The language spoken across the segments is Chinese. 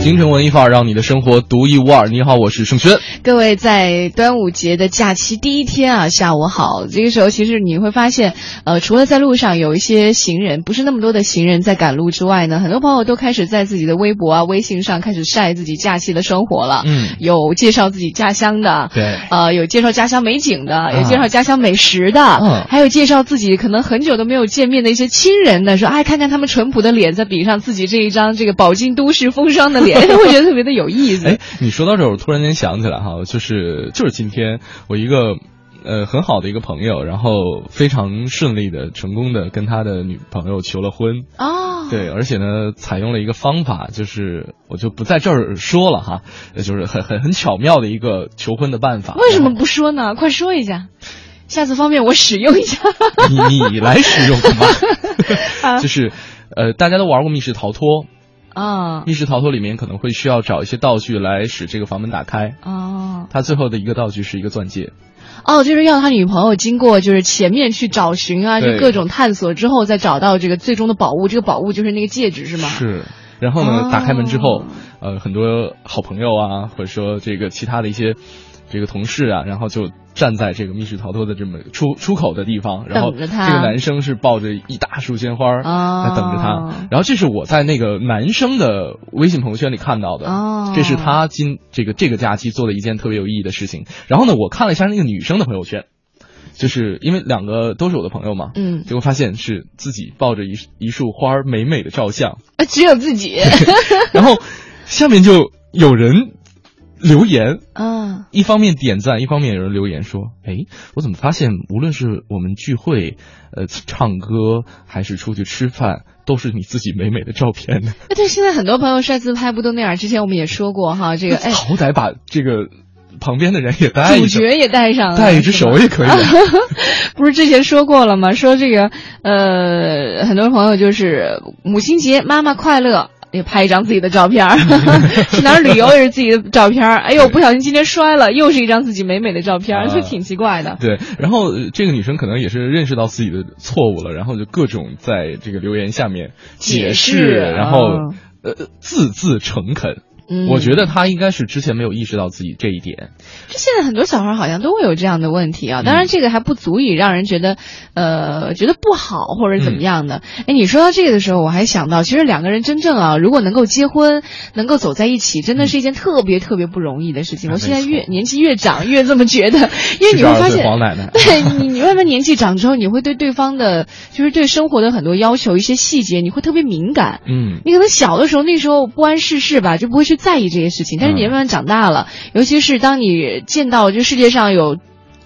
京城文艺范儿，让你的生活独一无二。你好，我是盛轩。各位在端午节的假期第一天啊，下午好。这个时候，其实你会发现，呃，除了在路上有一些行人，不是那么多的行人在赶路之外呢，很多朋友都开始在自己的微博啊、微信上开始晒自己假期的生活了。嗯，有介绍自己家乡的，对，呃，有介绍家乡美景的，有介绍家乡美食的，嗯还有介绍自己可能很久都没有见面的一些亲人的，说哎，看看他们淳朴的脸，再比上自己这一张这个饱经都市风霜的脸，会觉得特别的有意思。哎，你说到这儿，我突然间想起来哈，就是就是今天我一个呃很好的一个朋友，然后非常顺利的、成功的跟他的女朋友求了婚。哦，对，而且呢，采用了一个方法，就是我就不在这儿说了哈，呃就是很很很巧妙的一个求婚的办法。为什么不说呢？快说一下，下次方便我使用一下。你你来使用 就是呃，大家都玩过密室逃脱，啊密室逃脱里面可能会需要找一些道具来使这个房门打开。哦他最后的一个道具是一个钻戒。哦，就是要他女朋友经过就是前面去找寻啊，就各种探索之后，再找到这个最终的宝物。这个宝物就是那个戒指，是吗？是。然后呢，哦打开门之后，呃，很多好朋友啊，或者说这个其他的一些这个同事啊，然后就站在这个密室逃脱的这么出出口的地方，然后这个男生是抱着一大束鲜花哦来等着他。然后这是我在那个男生的微信朋友圈里看到的，哦这是他今这个这个假期做的一件特别有意义的事情。然后呢，我看了一下那个女生的朋友圈。就是因为两个都是我的朋友嘛，嗯结果发现是自己抱着一一束花美美的照相，啊，只有自己。然后下面就有人留言，啊一方面点赞，一方面有人留言说：“哎，我怎么发现无论是我们聚会，呃，唱歌还是出去吃饭，都是你自己美美的照片呢？哎，对，现在很多朋友晒自拍不都那样？之前我们也说过哈，这个哎，好歹把这个旁边的人也带着，主角也带上了，带一只手也可以啊。不是之前说过了吗？说这个呃，很多朋友就是母亲节，妈妈快乐。也拍一张自己的照片儿，去哪儿旅游也是自己的照片儿。哎呦，不小心今天摔了，又是一张自己美美的照片儿，啊就挺奇怪的。对，然后呃这个女生可能也是认识到自己的错误了，然后就各种在这个留言下面解解释然后啊呃字字诚恳。嗯我觉得他应该是之前没有意识到自己这一点。这现在很多小孩好像都会有这样的问题啊，当嗯然这个还不足以让人觉得，呃，觉得不好或者怎嗯么样的。哎、你说到这个的时候，我还想到，其实两个人真正啊，如果能够结婚，能够走在一起，真的是一件特别特别不容易的事情。哎我现在越年纪越长，越这么觉得，因为 你会发现，黄奶奶对你，你慢慢年纪长之后，你会对对方的，就是对生活的很多要求、一些细节，你会特别敏感。嗯，你可能小的时候那时候不谙世事吧，就不会去在意这些事情。但是你慢慢长大了，尤其是当你见到这世界上有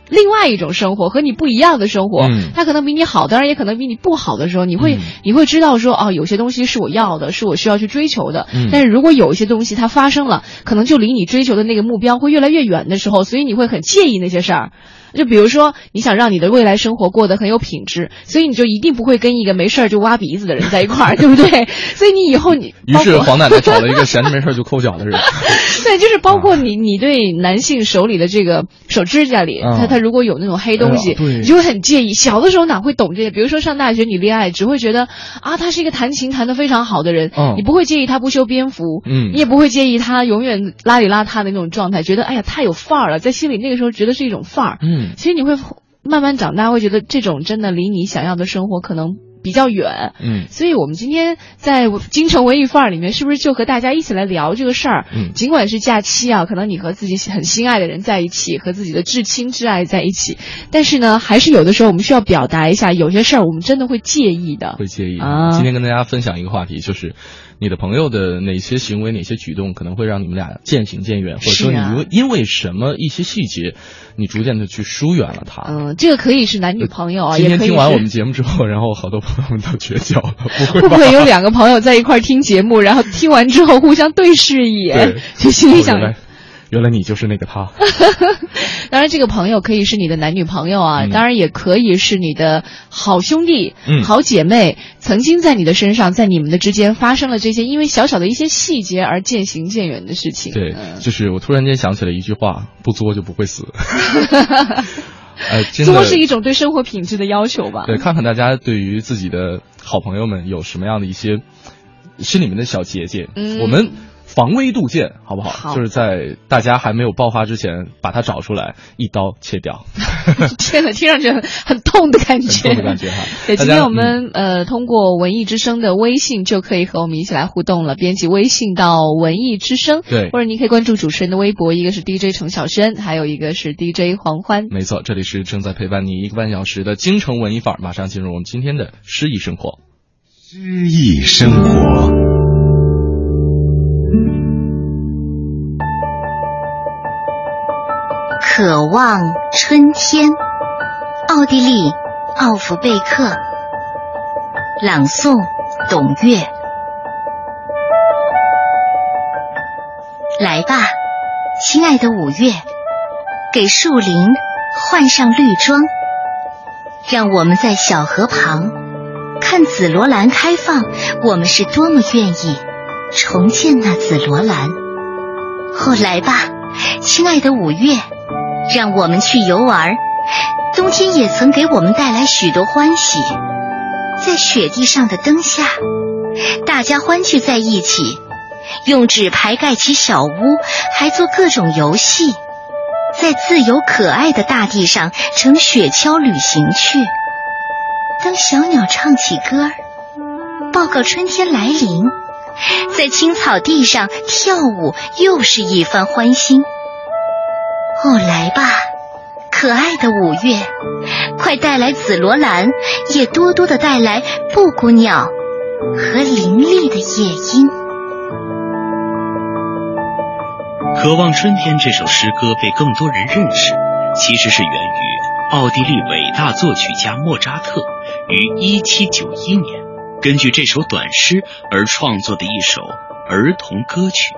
另外一种生活和你不一样的生活，嗯它可能比你好，当然也可能比你不好的时候，你会、嗯你会知道说哦，有些东西是我要的，是我需要去追求的。嗯但是如果有一些东西它发生了，可能就离你追求的那个目标会越来越远的时候，所以你会很介意那些事儿。就比如说，你想让你的未来生活过得很有品质，所以你就一定不会跟一个没事儿就挖鼻子的人在一块儿，对不对？所以你以后你于是黄奶奶找了一个 闲着没事儿就抠脚的人。对，就是包括你，你对男性手里的这个手指甲里，嗯他他如果有那种黑东西，你就会很介意。小的时候哪会懂这些？比如说上大学你恋爱，只会觉得啊，他是一个弹琴弹得非常好的人，嗯你不会介意他不修边幅，嗯你也不会介意他永远邋里邋遢的那种状态，觉得哎呀太有范儿了，在心里那个时候觉得是一种范儿。嗯，其实你会慢慢长大，会觉得这种真的离你想要的生活可能比较远。嗯所以，我们今天在京城文艺范儿里面，是不是就和大家一起来聊这个事儿？嗯尽管是假期啊，可能你和自己很心爱的人在一起，和自己的至亲至爱在一起，但是呢，还是有的时候我们需要表达一下，有些事儿我们真的会介意的。会介意。啊今天跟大家分享一个话题，就是你的朋友的哪些行为、哪些举动可能会让你们俩渐行渐远，或者说你因为什么一些细节，你逐渐的去疏远了他。嗯，这个可以是男女朋友啊，今天听完我们节目之后，然后好多朋友们都绝交了，不会会不会有两个朋友在一块听节目，然后听完之后互相对视一眼，就心里想。原来你就是那个他，当然这个朋友可以是你的男女朋友啊，当然也可以是你的好兄弟、好姐妹，曾经在你的身上，在你们的之间发生了这些因为小小的一些细节而渐行渐远的事情。对，就是我突然间想起了一句话：不作就不会死。呃，作是一种对生活品质的要求吧？对，看看大家对于自己的好朋友们有什么样的一些心里面的小结界，我们。防微杜渐，好不好？就是在大家还没有爆发之前，把它找出来，一刀切掉。天呐，听上去很很痛的感觉。痛的感觉哈。对，今天我们呃通过文艺之声的微信就可以和我们一起来互动了。编辑微信到文艺之声，对，或者您可以关注主持人的微博，一个是 DJ 程小轩，还有一个是 DJ 黄欢。没错，这里是正在陪伴你一个半小时的京城文艺范儿，马上进入我们今天的诗意生活。诗意生活。渴望春天，奥地利奥弗贝克朗诵，董月。来吧，亲爱的五月，给树林换上绿装，让我们在小河旁看紫罗兰开放。我们是多么愿意重建那紫罗兰！哦，来吧，亲爱的五月。让我们去游玩，冬天也曾给我们带来许多欢喜。在雪地上的灯下，大家欢聚在一起，用纸牌盖起小屋，还做各种游戏。在自由可爱的大地上乘雪橇旅行去。当小鸟唱起歌儿，报告春天来临，在青草地上跳舞，又是一番欢欣。哦，来吧，可爱的五月，快带来紫罗兰，也多多的带来布谷鸟和伶俐的夜莺。渴望春天这首诗歌被更多人认识，其实是源于奥地利伟大作曲家莫扎特于一七九一年根据这首短诗而创作的一首儿童歌曲。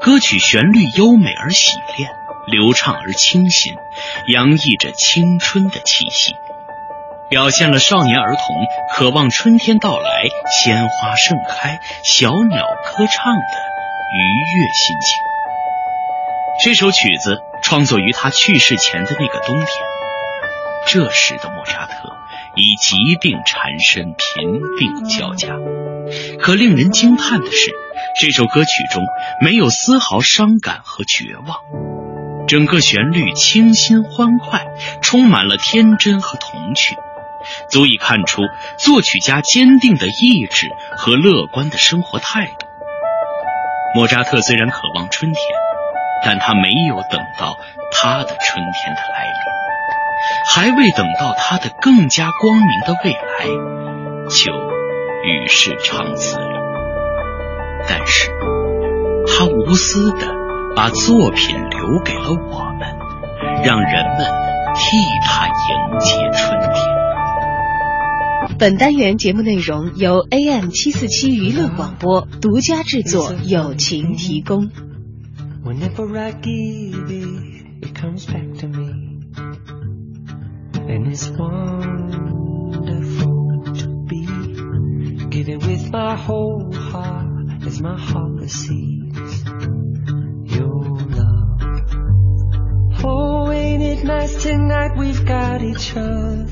歌曲旋律优美而洗练。流畅而清新，洋溢着青春的气息，表现了少年儿童渴望春天到来、鲜花盛开、小鸟歌唱的愉悦心情。这首曲子创作于他去世前的那个冬天，这时的莫扎特已疾病缠身、贫病交加。可令人惊叹的是，这首歌曲中没有丝毫伤感和绝望。整个旋律清新欢快，充满了天真和童趣，足以看出作曲家坚定的意志和乐观的生活态度。莫扎特虽然渴望春天，但他没有等到他的春天的来临，还未等到他的更加光明的未来，就与世长辞了。但是，他无私的。把作品留给了我们，让人们替他迎接春天。本单元节目内容由 AM 七四七娱乐广播独家制作，友情提供。Oh, ain't it nice tonight we've got each other?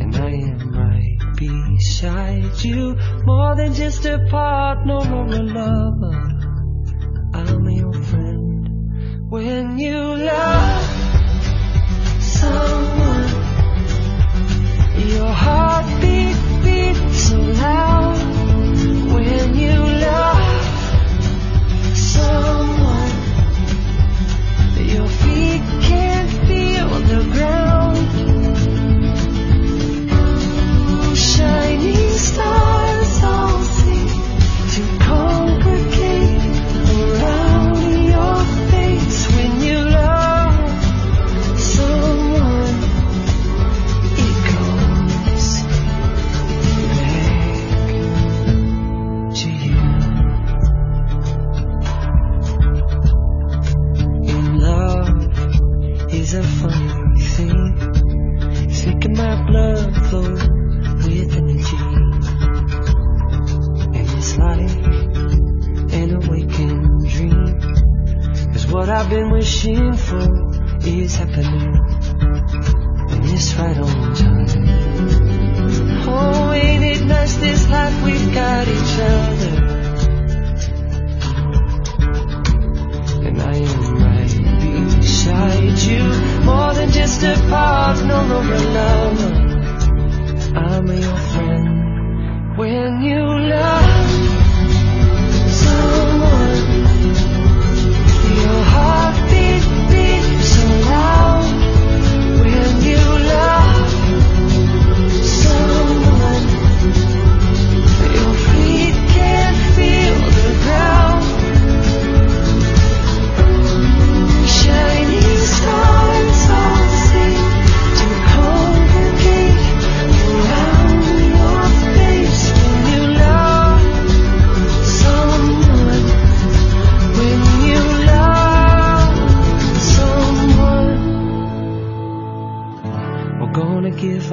And I am right beside you, more than just a partner or a lover. I'm your friend when you love someone. Your heart beat beats so loud when you I've been wishing for is happening. And it's right on time. Oh, ain't it nice this life we've got each other? And I am right beside you. More than just a partner or a lover. I'm your friend. When you love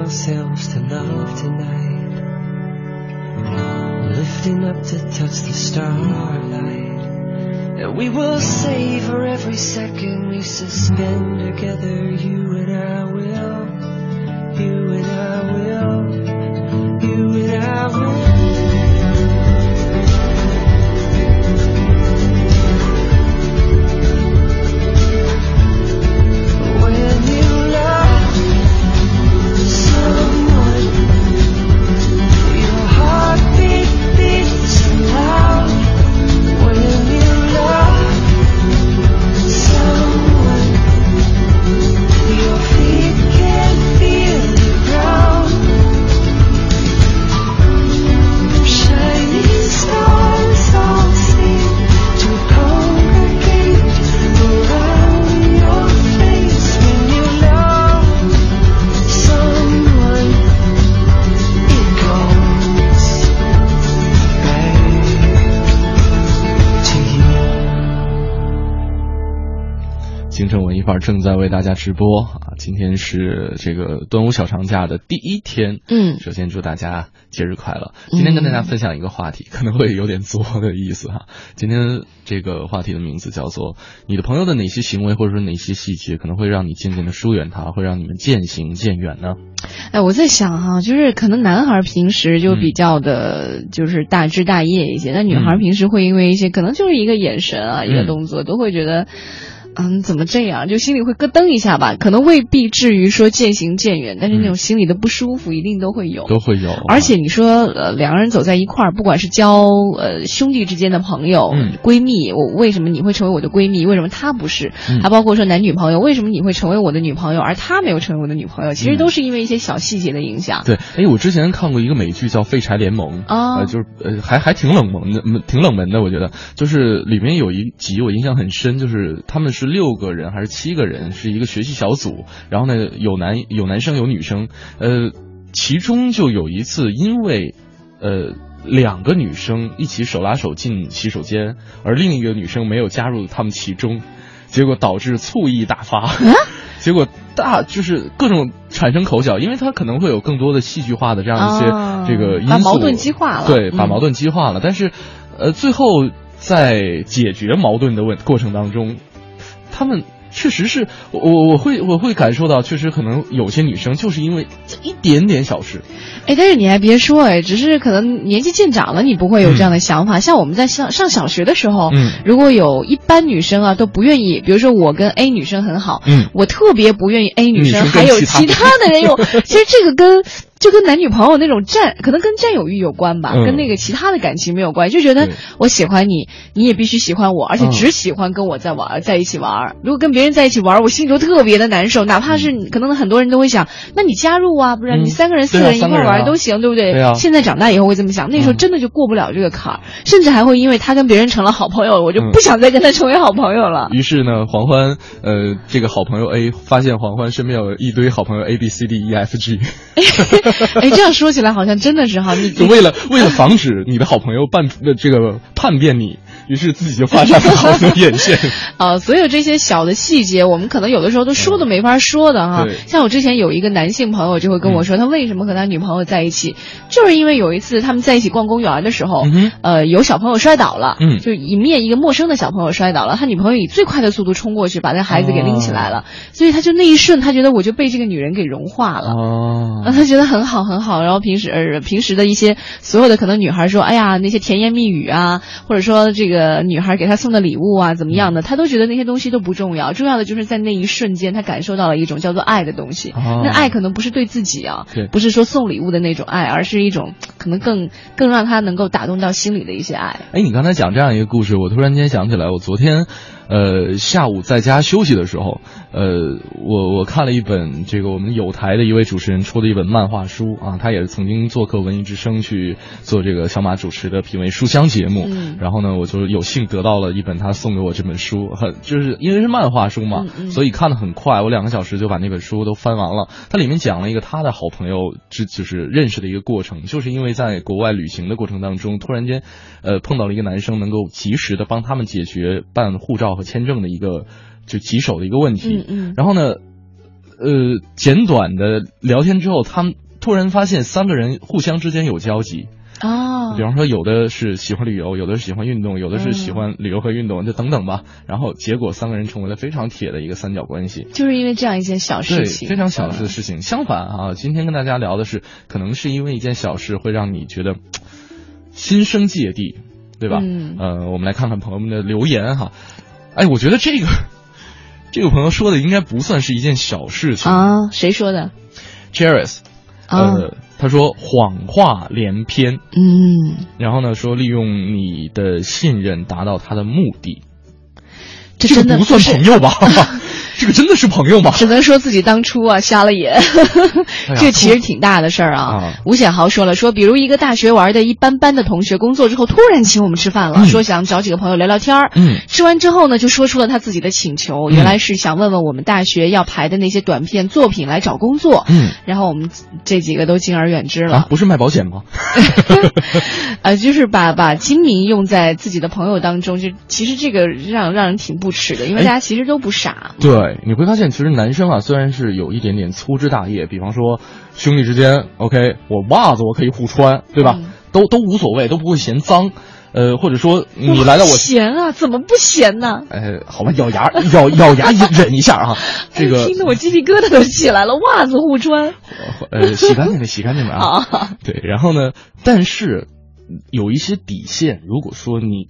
ourselves to love tonight, lifting up to touch the starlight. And we will savor every second we suspend together. You and I will. 正在为大家直播啊！今天是这个端午小长假的第一天，嗯首先祝大家节日快乐。今天跟大家分享一个话题，可能会有点作的意思哈。今天这个话题的名字叫做“你的朋友的哪些行为或者说哪些细节可能会让你渐渐的疏远他，会让你们渐行渐远呢？”哎，我在想哈，就是可能男孩平时就嗯比较的，就是大枝大叶一些，那女孩平时会因为一些可能就是一个眼神啊，一个嗯动作，都会觉得。嗯，怎么这样？就心里会咯噔一下吧，可能未必至于说渐行渐远，但是那种心里的不舒服一定都会有。都会有。而且你说，呃，两个人走在一块儿，不管是交呃兄弟之间的朋友、嗯闺蜜，我为什么你会成为我的闺蜜？为什么她不是？嗯还包括说男女朋友，为什么你会成为我的女朋友，而她没有成为我的女朋友？其实嗯都是因为一些小细节的影响。对，哎，我之前看过一个美剧叫《废柴联盟》，哦呃，就是呃，还还挺冷门的，嗯挺冷门的，我觉得，就是里面有一集我印象很深，就是他们是六个人还是七个人，是一个学习小组，然后呢，有男有男生有女生，呃，其中就有一次因为，呃。两个女生一起手拉手进洗手间，而另一个女生没有加入他们其中，结果导致醋意大发。结果大就是各种产生口角，因为他可能会有更多的戏剧化的这样一些哦这个因素，把矛盾激化了对，把嗯矛盾激化了。但是，呃，最后在解决矛盾的问过程当中，他们确实是我我我会我会感受到，确实可能有些女生就是因为这一点点小事，哎，但是你还别说，哎，只是可能年纪渐长了，你不会有这样的想法。像我们在上上小学的时候，嗯如果有一般女生啊都不愿意，比如说我跟 A 女生很好，嗯我特别不愿意 A 女女生还有其他其他的人有，其实这个跟。就跟男女朋友那种占，可能跟占有欲有关吧，嗯跟那个其他的感情没有关系。就觉得我喜欢你，你也必须喜欢我，而且嗯只喜欢跟我在玩，在一起玩。如果跟别人在一起玩，我心里头特别的难受。哪怕是可能很多人都会想，那你加入啊，不然嗯你三个人、四个人一块玩都行，对不对？对啊现在长大以后会这么想，那时候嗯真的就过不了这个坎儿，甚至还会因为他跟别人成了好朋友，我就嗯不想再跟他成为好朋友了。于是呢，黄欢呃这个好朋友 A 发现黄欢身边有一堆好朋友 A B C D E F G，哎，这样说起来好像真的是哈，你为了为了防止你的好朋友叛呃这个叛变你，于是自己就发生了好多眼线。啊，所有这些小的细节，我们可能有的时候都说都没法说的哈。像我之前有一个男性朋友就会跟我说，他为什么和他女朋友在一起，就是因为有一次他们在一起逛公园的时候，呃，有小朋友摔倒了，嗯，就迎面一个陌生的小朋友摔倒了，他女朋友以最快的速度冲过去把那孩子给拎起来了，所以他就那一瞬，他觉得我就被这个女人给融化了，哦，他觉得很好很好。然后平时呃平时的一些所有的可能女孩说，哎呀那些甜言蜜语啊，或者说这个女孩给他送的礼物啊怎么样的，他都觉得那些东西都不重要，重要的就是在那一瞬间他感受到了一种叫做爱的东西。那爱可能不是对自己啊，不是说送礼物的那种爱，而是一种可能更更让他能够打动到心里的一些爱。哎，你刚才讲这样一个故事，我突然间想起来，我昨天。呃，下午在家休息的时候，呃，我我看了一本这个我们有台的一位主持人出的一本漫画书啊，他也是曾经做客文艺之声去做这个小马主持的品味书香节目，然后呢，我就有幸得到了一本他送给我这本书，很就是因为是漫画书嘛，所以看的很快，我两个小时就把那本书都翻完了。它里面讲了一个他的好朋友之就是认识的一个过程，就是因为在国外旅行的过程当中，突然间，呃，碰到了一个男生，能够及时的帮他们解决办护照和。签证的一个就棘手的一个问题，嗯嗯，然后呢，呃，简短的聊天之后，他们突然发现三个人互相之间有交集。哦，比方说有的是喜欢旅游，有的是喜欢运动，有的是喜欢旅游和运动，就等等吧。然后结果三个人成为了非常铁的一个三角关系，就是因为这样一件小事情，非常小的事情。相反啊，今天跟大家聊的是，可能是因为一件小事会让你觉得 心生芥蒂，对吧？嗯，呃，我们来看看朋友们的留言哈。哎，我觉得这个这个朋友说的应该不算是一件小事情啊。谁说的？Jerris，呃，他说谎话连篇，嗯，然后呢说利用你的信任达到他的目的，这真的不算朋友吧？这个真的是朋友吗？只能说自己当初啊瞎了眼，这其实挺大的事儿啊。吴显豪说了，说比如一个大学玩的一般般的同学，工作之后突然请我们吃饭了，说想找几个朋友聊聊天儿。嗯，吃完之后呢，就说出了他自己的请求，原来是想问问我们大学要排的那些短片作品来找工作。嗯，然后我们这几个都敬而远之了。不是卖保险吗？啊，就是把把精明用在自己的朋友当中，就其实这个让让人挺不耻的，因为大家其实都不傻。对。你会发现，其实男生啊，虽然是有一点点粗枝大叶，比方说兄弟之间，OK，我袜子我可以互穿，对吧？都都无所谓，都不会嫌脏，呃，或者说你来到我嫌啊，怎么不嫌呢？哎，好吧，咬牙咬咬牙忍一下啊，这个听得我鸡皮疙瘩都起来了，袜子互穿，呃，洗干净的，洗干净的啊，对，然后呢，但是有一些底线，如果说你。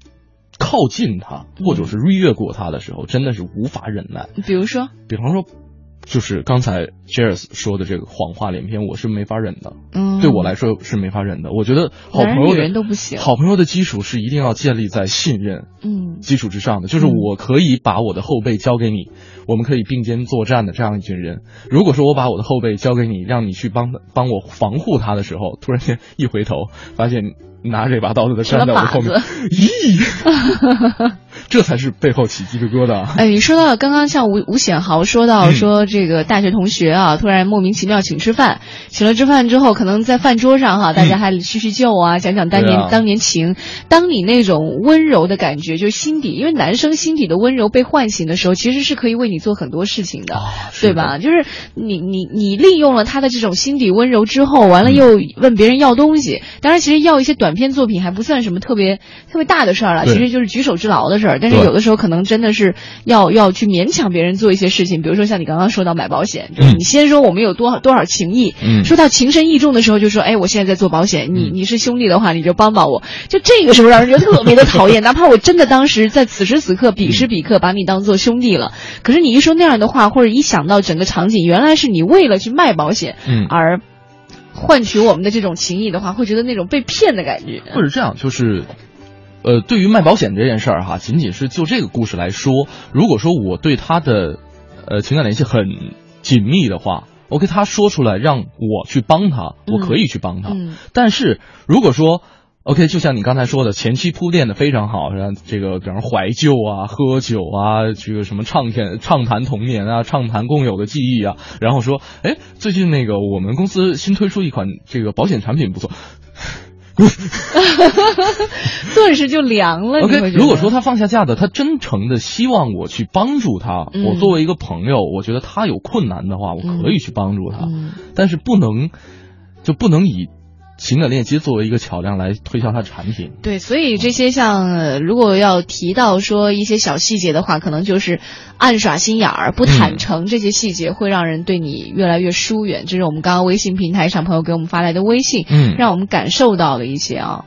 靠近他，或者是越过他的时候，真的是无法忍耐。比如说，比方说，就是刚才 Jairus 说的这个谎话连篇，我是没法忍的。嗯，对我来说是没法忍的。我觉得好朋友人都不行。好朋友的基础是一定要建立在信任嗯基础之上的。就是我可以把我的后背交给你，我们可以并肩作战的这样一群人。如果说我把我的后背交给你，让你去帮帮我防护他的时候，突然间一回头发现。拿这把刀子的站在我后面，咦，这才是背后起鸡皮疙瘩。哎，你说到刚刚像吴吴显豪说到说这个大学同学啊，突然莫名其妙请吃饭，请了吃饭之后，可能在饭桌上哈，大家还叙叙旧啊，讲讲当年当年情。当你那种温柔的感觉，就是心底，因为男生心底的温柔被唤醒的时候，其实是可以为你做很多事情的，对吧？就是你你你利用了他的这种心底温柔之后，完了又问别人要东西，当然其实要一些短。短片作品还不算什么特别特别大的事儿了，其实就是举手之劳的事儿。但是有的时候可能真的是要要去勉强别人做一些事情，比如说像你刚刚说到买保险，就是你先说我们有多少多少情谊，说到情深意重的时候，就说哎，我现在在做保险，你你是兄弟的话，你就帮帮我。就这个时候让人觉得特别的讨厌，哪怕我真的当时在此时此刻彼时彼刻把你当做兄弟了，可是你一说那样的话，或者一想到整个场景，原来是你为了去卖保险，而。换取我们的这种情谊的话，会觉得那种被骗的感觉。或者这样，就是，呃，对于卖保险这件事儿哈，仅仅是就这个故事来说，如果说我对他的，呃，情感联系很紧密的话，OK，他说出来让我去帮他，我可以去帮他。嗯。但是如果说，OK，就像你刚才说的，前期铺垫的非常好，像这个，比方说怀旧啊、喝酒啊，这个什么畅谈畅谈童年啊、畅谈共有的记忆啊，然后说，哎，最近那个我们公司新推出一款这个保险产品不错。滚，顿时就凉了。OK，如果说他放下架子，他真诚的希望我去帮助他，我作为一个朋友，我觉得他有困难的话，我可以去帮助他，但是不能就不能以。情感链接作为一个桥梁来推销它的产品，对，所以这些像如果要提到说一些小细节的话，可能就是暗耍心眼儿、不坦诚，这些细节会让人对你越来越疏远。这是我们刚刚微信平台上朋友给我们发来的微信，嗯，让我们感受到了一些啊，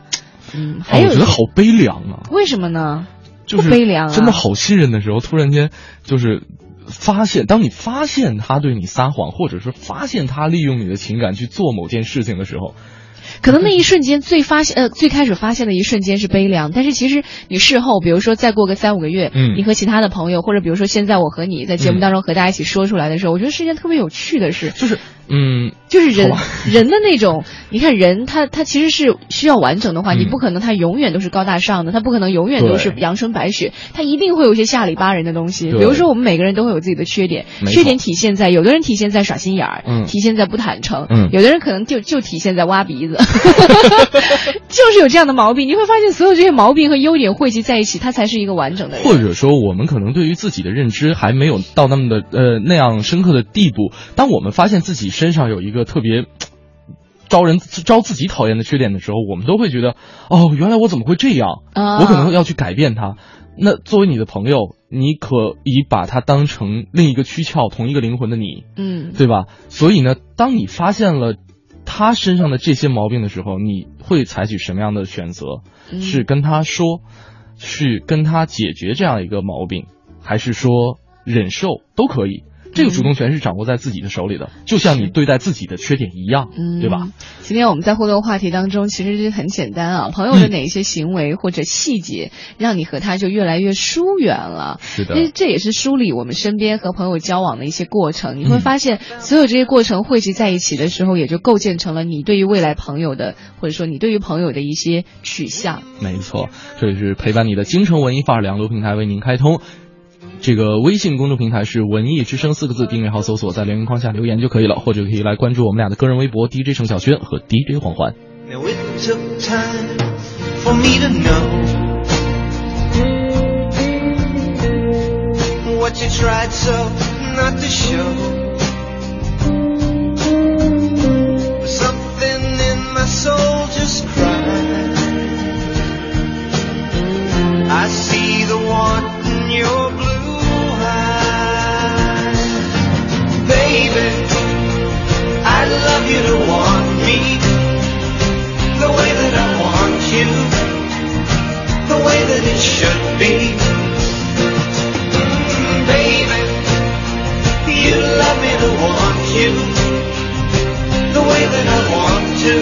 嗯，还有我觉得好悲凉啊，为什么呢？就是悲凉，真的好信任的时候，突然间就是发现，当你发现他对你撒谎，或者是发现他利用你的情感去做某件事情的时候。可能那一瞬间最发现呃最开始发现的一瞬间是悲凉，但是其实你事后，比如说再过个三五个月，嗯，你和其他的朋友，或者比如说现在我和你在节目当中和大家一起说出来的时候，我觉得是一件特别有趣的事，就是。嗯，就是人 人的那种，你看人他他其实是需要完整的话，你不可能他永远都是高大上的，他不可能永远都是阳春白雪，他一定会有一些下里巴人的东西。比如说我们每个人都会有自己的缺点，缺点体现在有的人体现在耍心眼儿，体现在不坦诚，嗯有的人可能就就体现在挖鼻子，就是有这样的毛病。你会发现所有这些毛病和优点汇集在一起，他才是一个完整的人。或者说我们可能对于自己的认知还没有到那么的呃那样深刻的地步，当我们发现自己。身上有一个特别 招人招自己讨厌的缺点的时候，我们都会觉得，哦，原来我怎么会这样？我可能要去改变他。那作为你的朋友，你可以把他当成另一个躯壳，同一个灵魂的你，嗯，对吧？所以呢，当你发现了他身上的这些毛病的时候，你会采取什么样的选择？是跟他说，去跟他解决这样一个毛病，还是说忍受都可以？这个主动权是掌握在自己的手里的，就像你对待自己的缺点一样，对吧？今天我们在互动话题当中，其实很简单啊，朋友的哪一些行为或者细节，让你和他就越来越疏远了？是的，这这也是梳理我们身边和朋友交往的一些过程。你会发现，所有这些过程汇集在一起的时候，也就构建成了你对于未来朋友的，或者说你对于朋友的一些取向。没错，这里是陪伴你的京城文艺范儿两路平台为您开通。这个微信公众平台是“文艺之声”四个字，订阅号搜索，在留言框下留言就可以了，或者可以来关注我们俩的个人微博 DJ 程小轩和 DJ 黄欢。Love you to want me the way that I want you, the way that it should be. Baby, you love me to want you the way that I want to.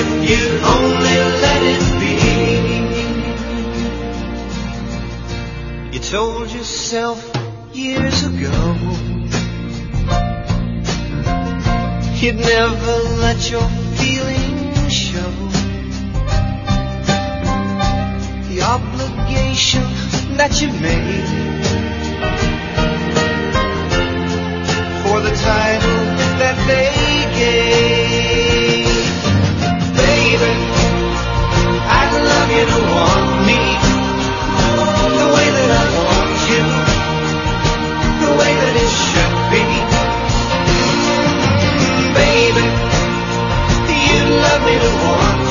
If you only let it be. You told yourself years ago You'd never let your feelings show. The obligation that you made for the title that they gave. Baby, I'd love you to want me the way that I want you, the way that it should 为了我。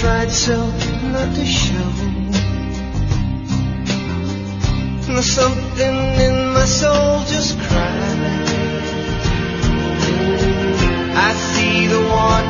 Tried so not to show. There's something in my soul just cried. I see the want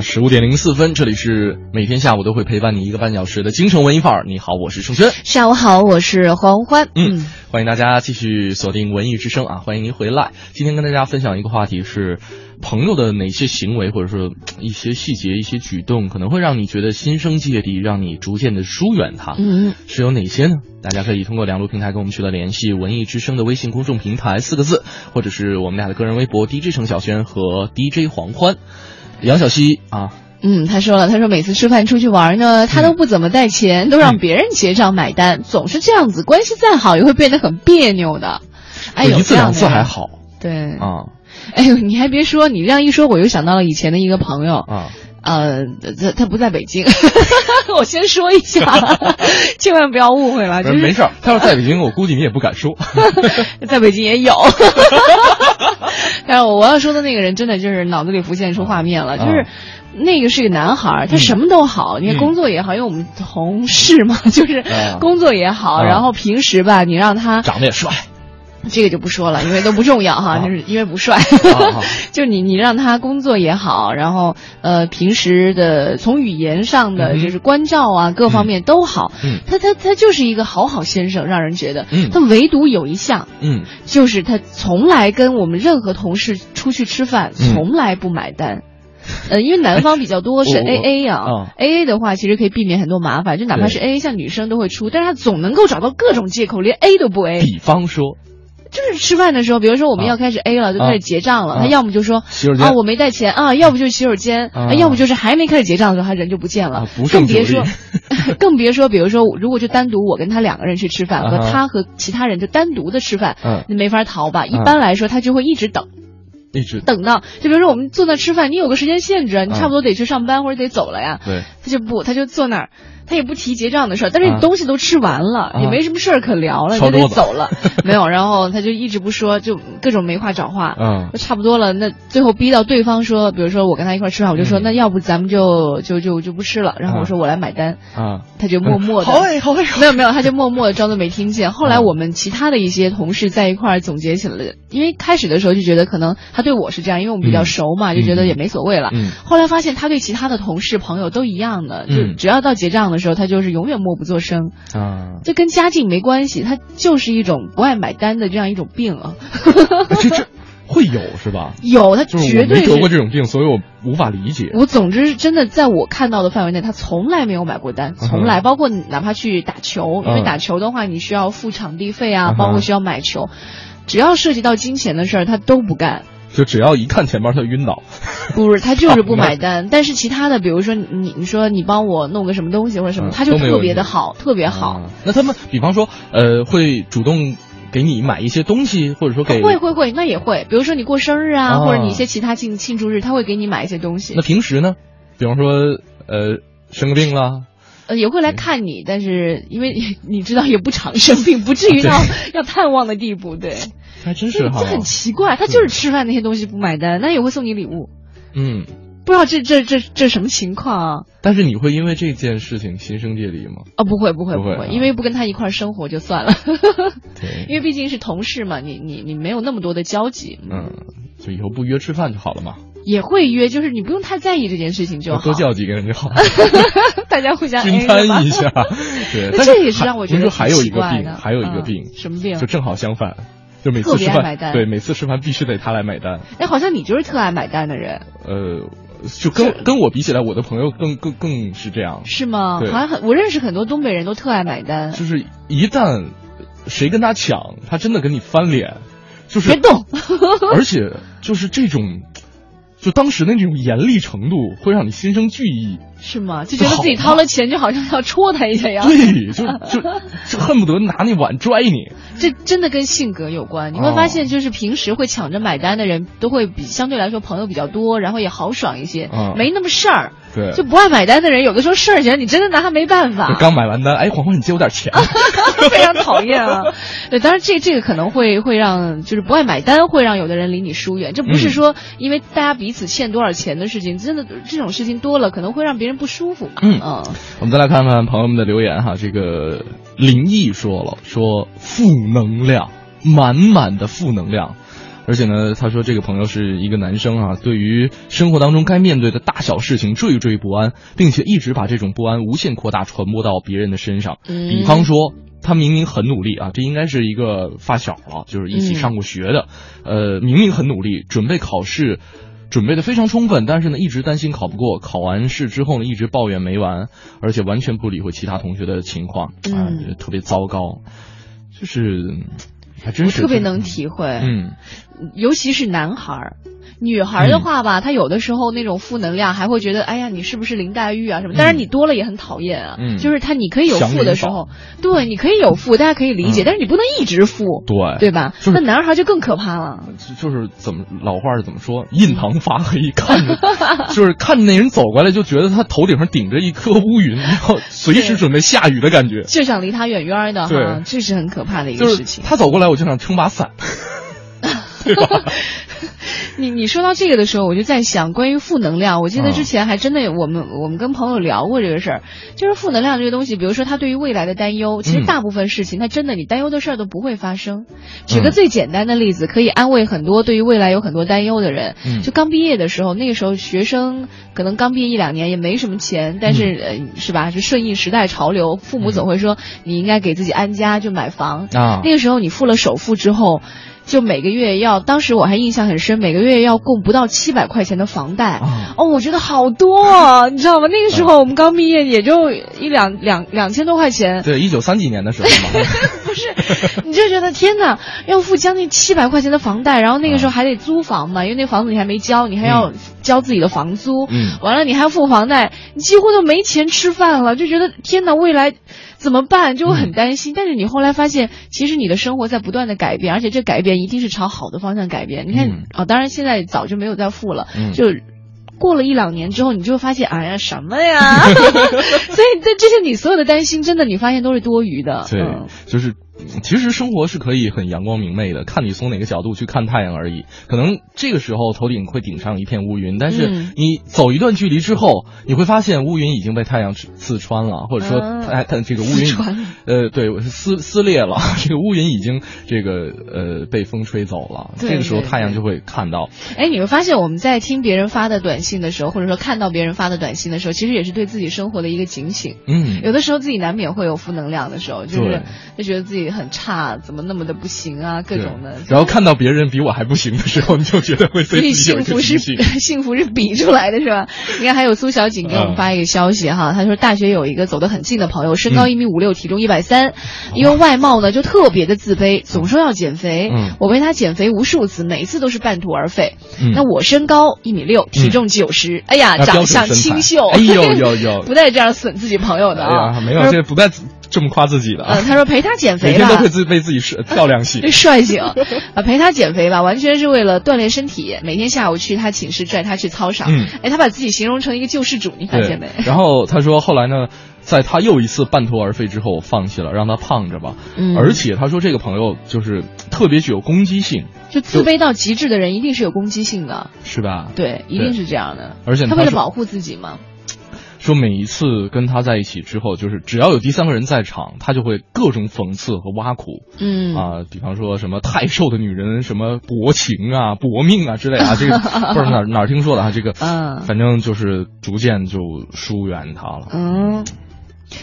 啊，十五点零四分，这里是每天下午都会陪伴你一个半小时的京城文艺范儿。你好，我是盛轩。下午好，我是黄欢。嗯，欢迎大家继续锁定文艺之声啊，欢迎您回来。今天跟大家分享一个话题是，朋友的哪些行为或者说一些细节、一些举动，可能会让你觉得心生芥蒂，让你逐渐的疏远他。嗯，是有哪些呢？大家可以通过两路平台跟我们取得联系：文艺之声的微信公众平台四个字，或者是我们俩的个人微博 DJ 程小轩和 DJ 黄欢。杨小溪啊，嗯，他说了，他说每次吃饭出去玩呢，他都不怎么带钱，都让别人结账买单，总是这样子，关系再好也会变得很别扭的。哎，一次两次还好，对。啊，哎呦，你还别说，你这样一说，我又想到了以前的一个朋友。啊，呃，他他不在北京，我先说一下，千万不要误会了，就是没事，他要在北京，我估计你也不敢说，在北京也有。但是我要说的那个人，真的就是脑子里浮现出画面了，就是那个是个男孩，他什么都好，你看工作也好，因为我们同事嘛，就是工作也好，然后平时吧，你让他长得也帅。这个就不说了，因为都不重要哈，就是因为不帅。就你你让他工作也好，然后呃平时的从语言上的就是关照啊各方面都好，嗯他他他就是一个好好先生，让人觉得。嗯他唯独有一项，嗯，就是他从来跟我们任何同事出去吃饭从来不买单。呃，因为南方比较多是 A A 呀，A A 的话其实可以避免很多麻烦，就哪怕是 A A，像女生都会出，但是他总能够找到各种借口，连 A 都不 A。比方说。就是吃饭的时候，比如说我们要开始 A 了，就开始结账了。他要么就说啊我没带钱啊，要不就是洗手间，啊要不就是还没开始结账的时候他人就不见了。更别说，更别说，比如说如果就单独我跟他两个人去吃饭，和他和其他人就单独的吃饭，那没法逃吧？一般来说他就会一直等，一直等到就比如说我们坐那吃饭，你有个时间限制，你差不多得去上班或者得走了呀。对，他就不，他就坐那儿。他也不提结账的事儿，但是你东西都吃完了，也没什么事儿可聊了，就得走了。没有，然后他就一直不说，就各种没话找话。嗯，差不多了，那最后逼到对方说，比如说我跟他一块吃饭，我就说那要不咱们就就就就不吃了。然后我说我来买单。啊，他就默默的。好哎，好哎。没有没有，他就默默的装作没听见。后来我们其他的一些同事在一块儿总结起来，因为开始的时候就觉得可能他对我是这样，因为我们比较熟嘛，就觉得也没所谓了。嗯。后来发现他对其他的同事朋友都一样的，就只要到结账的时候，他就是永远。默不作声啊，这跟家境没关系，他就是一种不爱买单的这样一种病啊。这这 会有是吧？有，他绝对没得过这种病，所以我无法理解。我总之真的在我看到的范围内，他从来没有买过单，从来。包括哪怕去打球，因为打球的话，你需要付场地费啊，包括需要买球，只要涉及到金钱的事儿，他都不干。就只要一看钱包，他就晕倒。不是，他就是不买单。但是其他的，比如说你，你说你帮我弄个什么东西或者什么，他就特别的好，特别好。那他们，比方说，呃，会主动给你买一些东西，或者说给会会会，那也会。比如说你过生日啊，或者你一些其他庆庆祝日，他会给你买一些东西。那平时呢？比方说，呃，生个病了，呃，也会来看你，但是因为你 知道也不常生病，不至于到要探望的地步，对。还真是哈，这很奇怪，他就是吃饭那些东西不买单，那也会送你礼物。嗯，不知道这这这这什么情况啊？但是你会因为这件事情心生芥蒂吗？啊，不会不会不会，因为不跟他一块生活就算了。对，因为毕竟是同事嘛，你你你没有那么多的交集。嗯，就以后不约吃饭就好了嘛。也会约，就是你不用太在意这件事情就好。多叫几个人就好。大家互相 均摊一下。对，那这也是让我觉得还有一个病，还有一个病，什么病？就正好相反。就每次吃饭，对每次吃饭必须得他来买单。哎，好像你就是特爱买单的人。呃，就跟跟我比起来，我的朋友更更更是这样。是吗？好像很，我认识很多东北人都特爱买单。就是一旦谁跟他抢，他真的跟你翻脸，就是别动。而且就是这种，就当时的那种严厉程度，会让你心生惧意。是吗？就觉得自己掏了钱，就好像要戳他一下一样。对，就就 就恨不得拿那碗拽你。这真的跟性格有关。你会发现，就是平时会抢着买单的人，都会比相对来说朋友比较多，然后也豪爽一些，没那么事儿。对，就不爱买单的人，有的时候事儿钱你真的拿他没办法。刚买完单，哎，黄黄，你借我点钱，非常讨厌啊。对，当然这这个可能会会让就是不爱买单，会让有的人离你疏远。这不是说因为大家彼此欠多少钱的事情，真的这种事情多了，可能会让别人不舒服。嗯嗯，我们再来看看朋友们的留言哈。这个林毅说了，说负能量，满满的负能量。而且呢，他说这个朋友是一个男生啊，对于生活当中该面对的大小事情惴惴不安，并且一直把这种不安无限扩大，传播到别人的身上。比方说，他明明很努力啊，这应该是一个发小了，就是一起上过学的，呃，明明很努力，准备考试，准备的非常充分，但是呢，一直担心考不过，考完试之后呢，一直抱怨没完，而且完全不理会其他同学的情况啊，特别糟糕，就是。还真是特别能体会，嗯，尤其是男孩儿。女孩的话吧，她有的时候那种负能量，还会觉得，哎呀，你是不是林黛玉啊什么？但是你多了也很讨厌啊。嗯，就是她，你可以有负的时候，对，你可以有负，大家可以理解，但是你不能一直负，对，对吧？那男孩就更可怕了。就是怎么老话是怎么说？印堂发黑，看着 就是看着那人走过来，就觉得他头顶上顶着一颗乌云，然后随时准备下雨的感觉，就想离他远远的。对，这是很可怕的一个事情。他走过来，我就想撑把伞，对吧？你你说到这个的时候，我就在想关于负能量。我记得之前还真的我们我们跟朋友聊过这个事儿，就是负能量这个东西，比如说他对于未来的担忧，其实大部分事情他真的你担忧的事儿都不会发生。举个最简单的例子，可以安慰很多对于未来有很多担忧的人。就刚毕业的时候，那个时候学生可能刚毕业一两年，也没什么钱，但是呃是吧？就顺应时代潮流，父母总会说你应该给自己安家，就买房啊。那个时候你付了首付之后。就每个月要，当时我还印象很深，每个月要供不到七百块钱的房贷，哦，我觉得好多，啊，你知道吗？那个时候我们刚毕业，也就一两两两千多块钱。对，一九三几年的时候嘛。不是，你就觉得天哪，要付将近七百块钱的房贷，然后那个时候还得租房嘛，因为那房子你还没交，你还要交自己的房租，嗯，完了你还要付房贷，你几乎都没钱吃饭了，就觉得天哪，未来。怎么办？就很担心。但是你后来发现，其实你的生活在不断的改变，而且这改变一定是朝好的方向改变。你看啊，当然现在早就没有再付了，就过了一两年之后，你就会发现，哎呀，什么呀？所以这这些你所有的担心，真的你发现都是多余的。对，就是。其实生活是可以很阳光明媚的，看你从哪个角度去看太阳而已。可能这个时候头顶会顶上一片乌云，但是你走一段距离之后，你会发现乌云已经被太阳刺穿了，或者说哎它这个乌云呃对撕撕裂了，这个乌云已经这个呃被风吹走了。这个时候太阳就会看到。哎，你会发现我们在听别人发的短信的时候，或者说看到别人发的短信的时候，其实也是对自己生活的一个警醒。嗯，有的时候自己难免会有负能量的时候，就是就觉得自己。很差，怎么那么的不行啊？各种的。然后看到别人比我还不行的时候，你就觉得会自己 幸福是 幸福是比出来的，是吧？你看，还有苏小景给我们发一个消息哈，他说大学有一个走得很近的朋友，身高一米五六，体重一百三，因为外貌呢就特别的自卑，总说要减肥。我为他减肥无数次，每次都是半途而废。那我身高一米六，体重九十，哎呀，长相清秀，哎呦呦呦，不带这样损自己朋友的啊！没有，这不带。这么夸自己的啊？他说陪他减肥，每天都会自被自己帅漂亮醒，帅醒啊！陪他减肥吧，完全是为了锻炼身体。每天下午去他寝室拽他去操场，嗯，哎，他把自己形容成一个救世主，你发现没？然后他说后来呢，在他又一次半途而废之后，放弃了，让他胖着吧。嗯，而且他说这个朋友就是特别具有攻击性，就自卑到极致的人一定是有攻击性的，是吧？对，一定是这样的。而且他为了保护自己嘛。说每一次跟他在一起之后，就是只要有第三个人在场，他就会各种讽刺和挖苦。嗯啊，比方说什么太瘦的女人，什么薄情啊、薄命啊之类啊，这个不知道哪哪听说的啊，这个嗯，反正就是逐渐就疏远他了。嗯，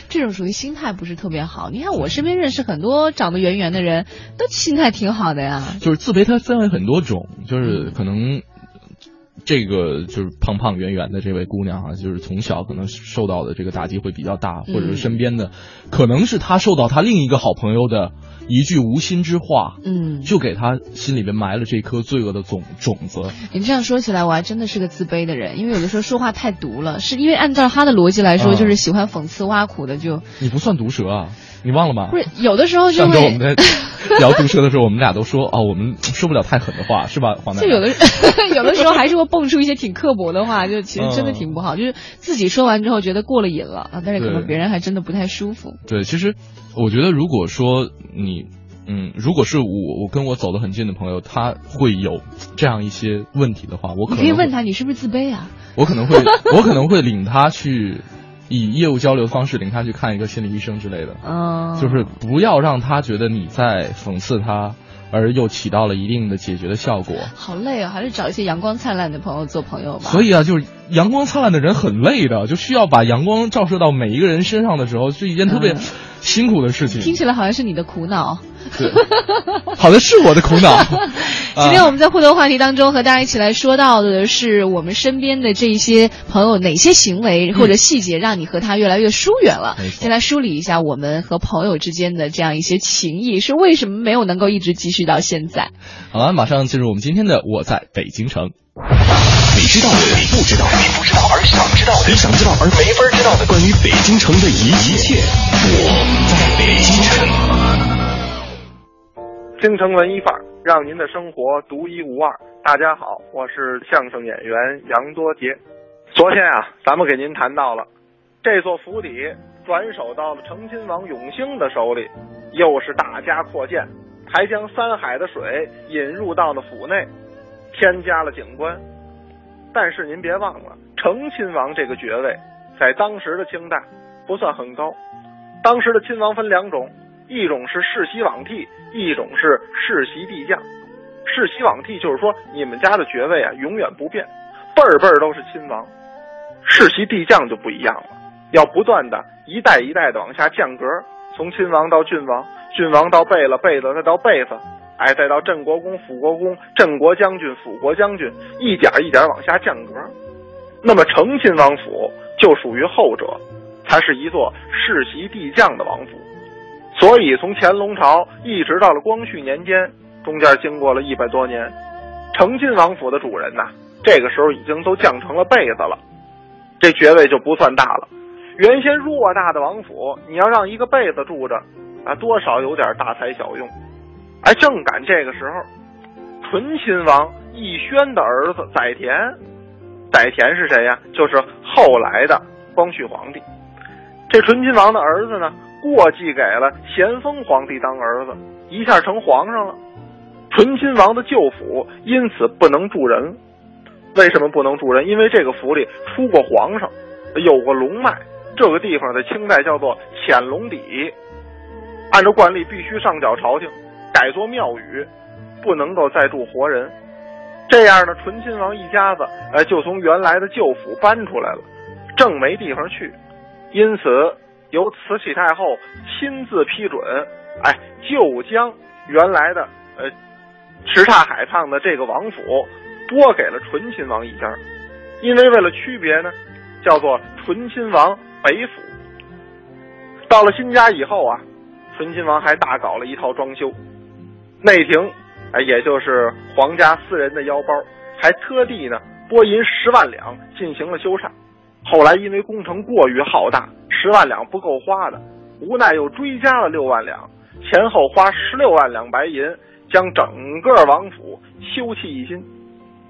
这种属于心态不是特别好。你看我身边认识很多长得圆圆的人，都心态挺好的呀。就是自卑，它分为很多种，就是可能。这个就是胖胖圆圆的这位姑娘啊，就是从小可能受到的这个打击会比较大，或者是身边的，可能是她受到她另一个好朋友的一句无心之话，嗯，就给她心里边埋了这颗罪恶的种种子。你这样说起来，我还真的是个自卑的人，因为有的时候说话太毒了，是因为按照他的逻辑来说，就是喜欢讽刺挖苦的就。你不算毒舌啊。你忘了吗？不是，有的时候就是。我们在 聊毒舌的时候，我们俩都说哦，我们说不了太狠的话，是吧，黄奶奶？就有的 有的时候还是会蹦出一些挺刻薄的话，就其实真的挺不好。就是自己说完之后觉得过了瘾了啊，但是可能别人还真的不太舒服。对，其实我觉得，如果说你嗯，如果是我我跟我走得很近的朋友，他会有这样一些问题的话，我可可以问他，你是不是自卑啊？我可能会我可能会领他去。以业务交流方式领他去看一个心理医生之类的，嗯，就是不要让他觉得你在讽刺他，而又起到了一定的解决的效果。好累啊，还是找一些阳光灿烂的朋友做朋友吧。所以啊，就是阳光灿烂的人很累的，就需要把阳光照射到每一个人身上的时候，是一件特别辛苦的事情。听起来好像是你的苦恼。对，好的是我的苦恼。今天我们在互动话题当中和大家一起来说到的是我们身边的这些朋友哪些行为或者细节让你和他越来越疏远了？先来梳理一下我们和朋友之间的这样一些情谊是为什么没有能够一直继续到现在？好了，马上进入我们今天的我在北京城。你知道的，你不知道，你不知道而想知道的，你想知道而没法知道的关于北京城的一切，我在北京城。京城文艺范儿，让您的生活独一无二。大家好，我是相声演员杨多杰。昨天啊，咱们给您谈到了这座府邸转手到了成亲王永兴的手里，又是大加扩建，还将三海的水引入到了府内，添加了景观。但是您别忘了，成亲王这个爵位在当时的清代不算很高，当时的亲王分两种。一种是世袭罔替，一种是世袭帝降。世袭罔替就是说，你们家的爵位啊永远不变，辈儿辈儿都是亲王。世袭帝降就不一样了，要不断的一代一代的往下降格，从亲王到郡王，郡王到贝勒，贝勒再到贝子，哎，再到镇国公、辅国公、镇国将军、辅国将军，一点一点往下降格。那么成亲王府就属于后者，它是一座世袭帝降的王府。所以，从乾隆朝一直到了光绪年间，中间经过了一百多年，成亲王府的主人呐，这个时候已经都降成了贝子了，这爵位就不算大了。原先偌大的王府，你要让一个贝子住着，啊，多少有点大材小用。而正赶这个时候，纯亲王奕轩的儿子载湉，载湉是谁呀？就是后来的光绪皇帝。这纯亲王的儿子呢？过继给了咸丰皇帝当儿子，一下成皇上了。纯亲王的旧府因此不能住人。为什么不能住人？因为这个府里出过皇上，有过龙脉。这个地方在清代叫做潜龙底，按照惯例必须上缴朝廷，改作庙宇，不能够再住活人。这样呢，纯亲王一家子呃就从原来的旧府搬出来了，正没地方去，因此。由慈禧太后亲自批准，哎，就将原来的呃什刹海畔的这个王府拨给了醇亲王一家，因为为了区别呢，叫做醇亲王北府。到了新家以后啊，醇亲王还大搞了一套装修，内廷哎，也就是皇家私人的腰包，还特地呢拨银十万两进行了修缮。后来因为工程过于浩大。十万两不够花的，无奈又追加了六万两，前后花十六万两白银，将整个王府修葺一新。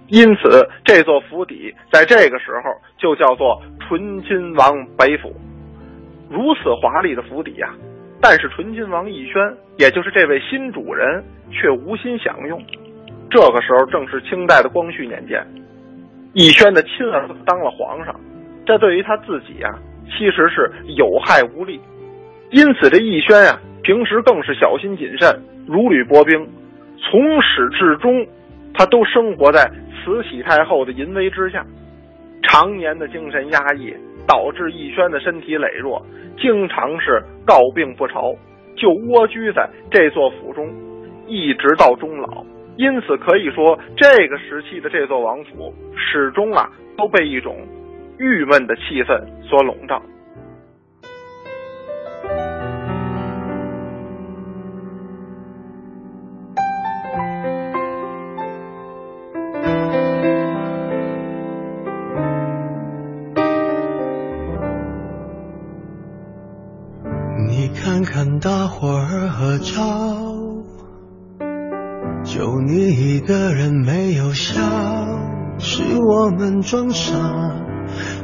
因此，这座府邸在这个时候就叫做纯亲王北府。如此华丽的府邸呀，但是纯亲王奕轩，也就是这位新主人，却无心享用。这个时候正是清代的光绪年间，奕轩的亲儿子当了皇上，这对于他自己啊。其实是有害无利，因此这奕轩呀，平时更是小心谨慎，如履薄冰。从始至终，他都生活在慈禧太后的淫威之下，常年的精神压抑，导致奕轩的身体羸弱，经常是告病不朝，就蜗居在这座府中，一直到终老。因此可以说，这个时期的这座王府始终啊都被一种郁闷的气氛所笼罩。你看看大伙儿合照。就你一个人没有笑，是我们装傻，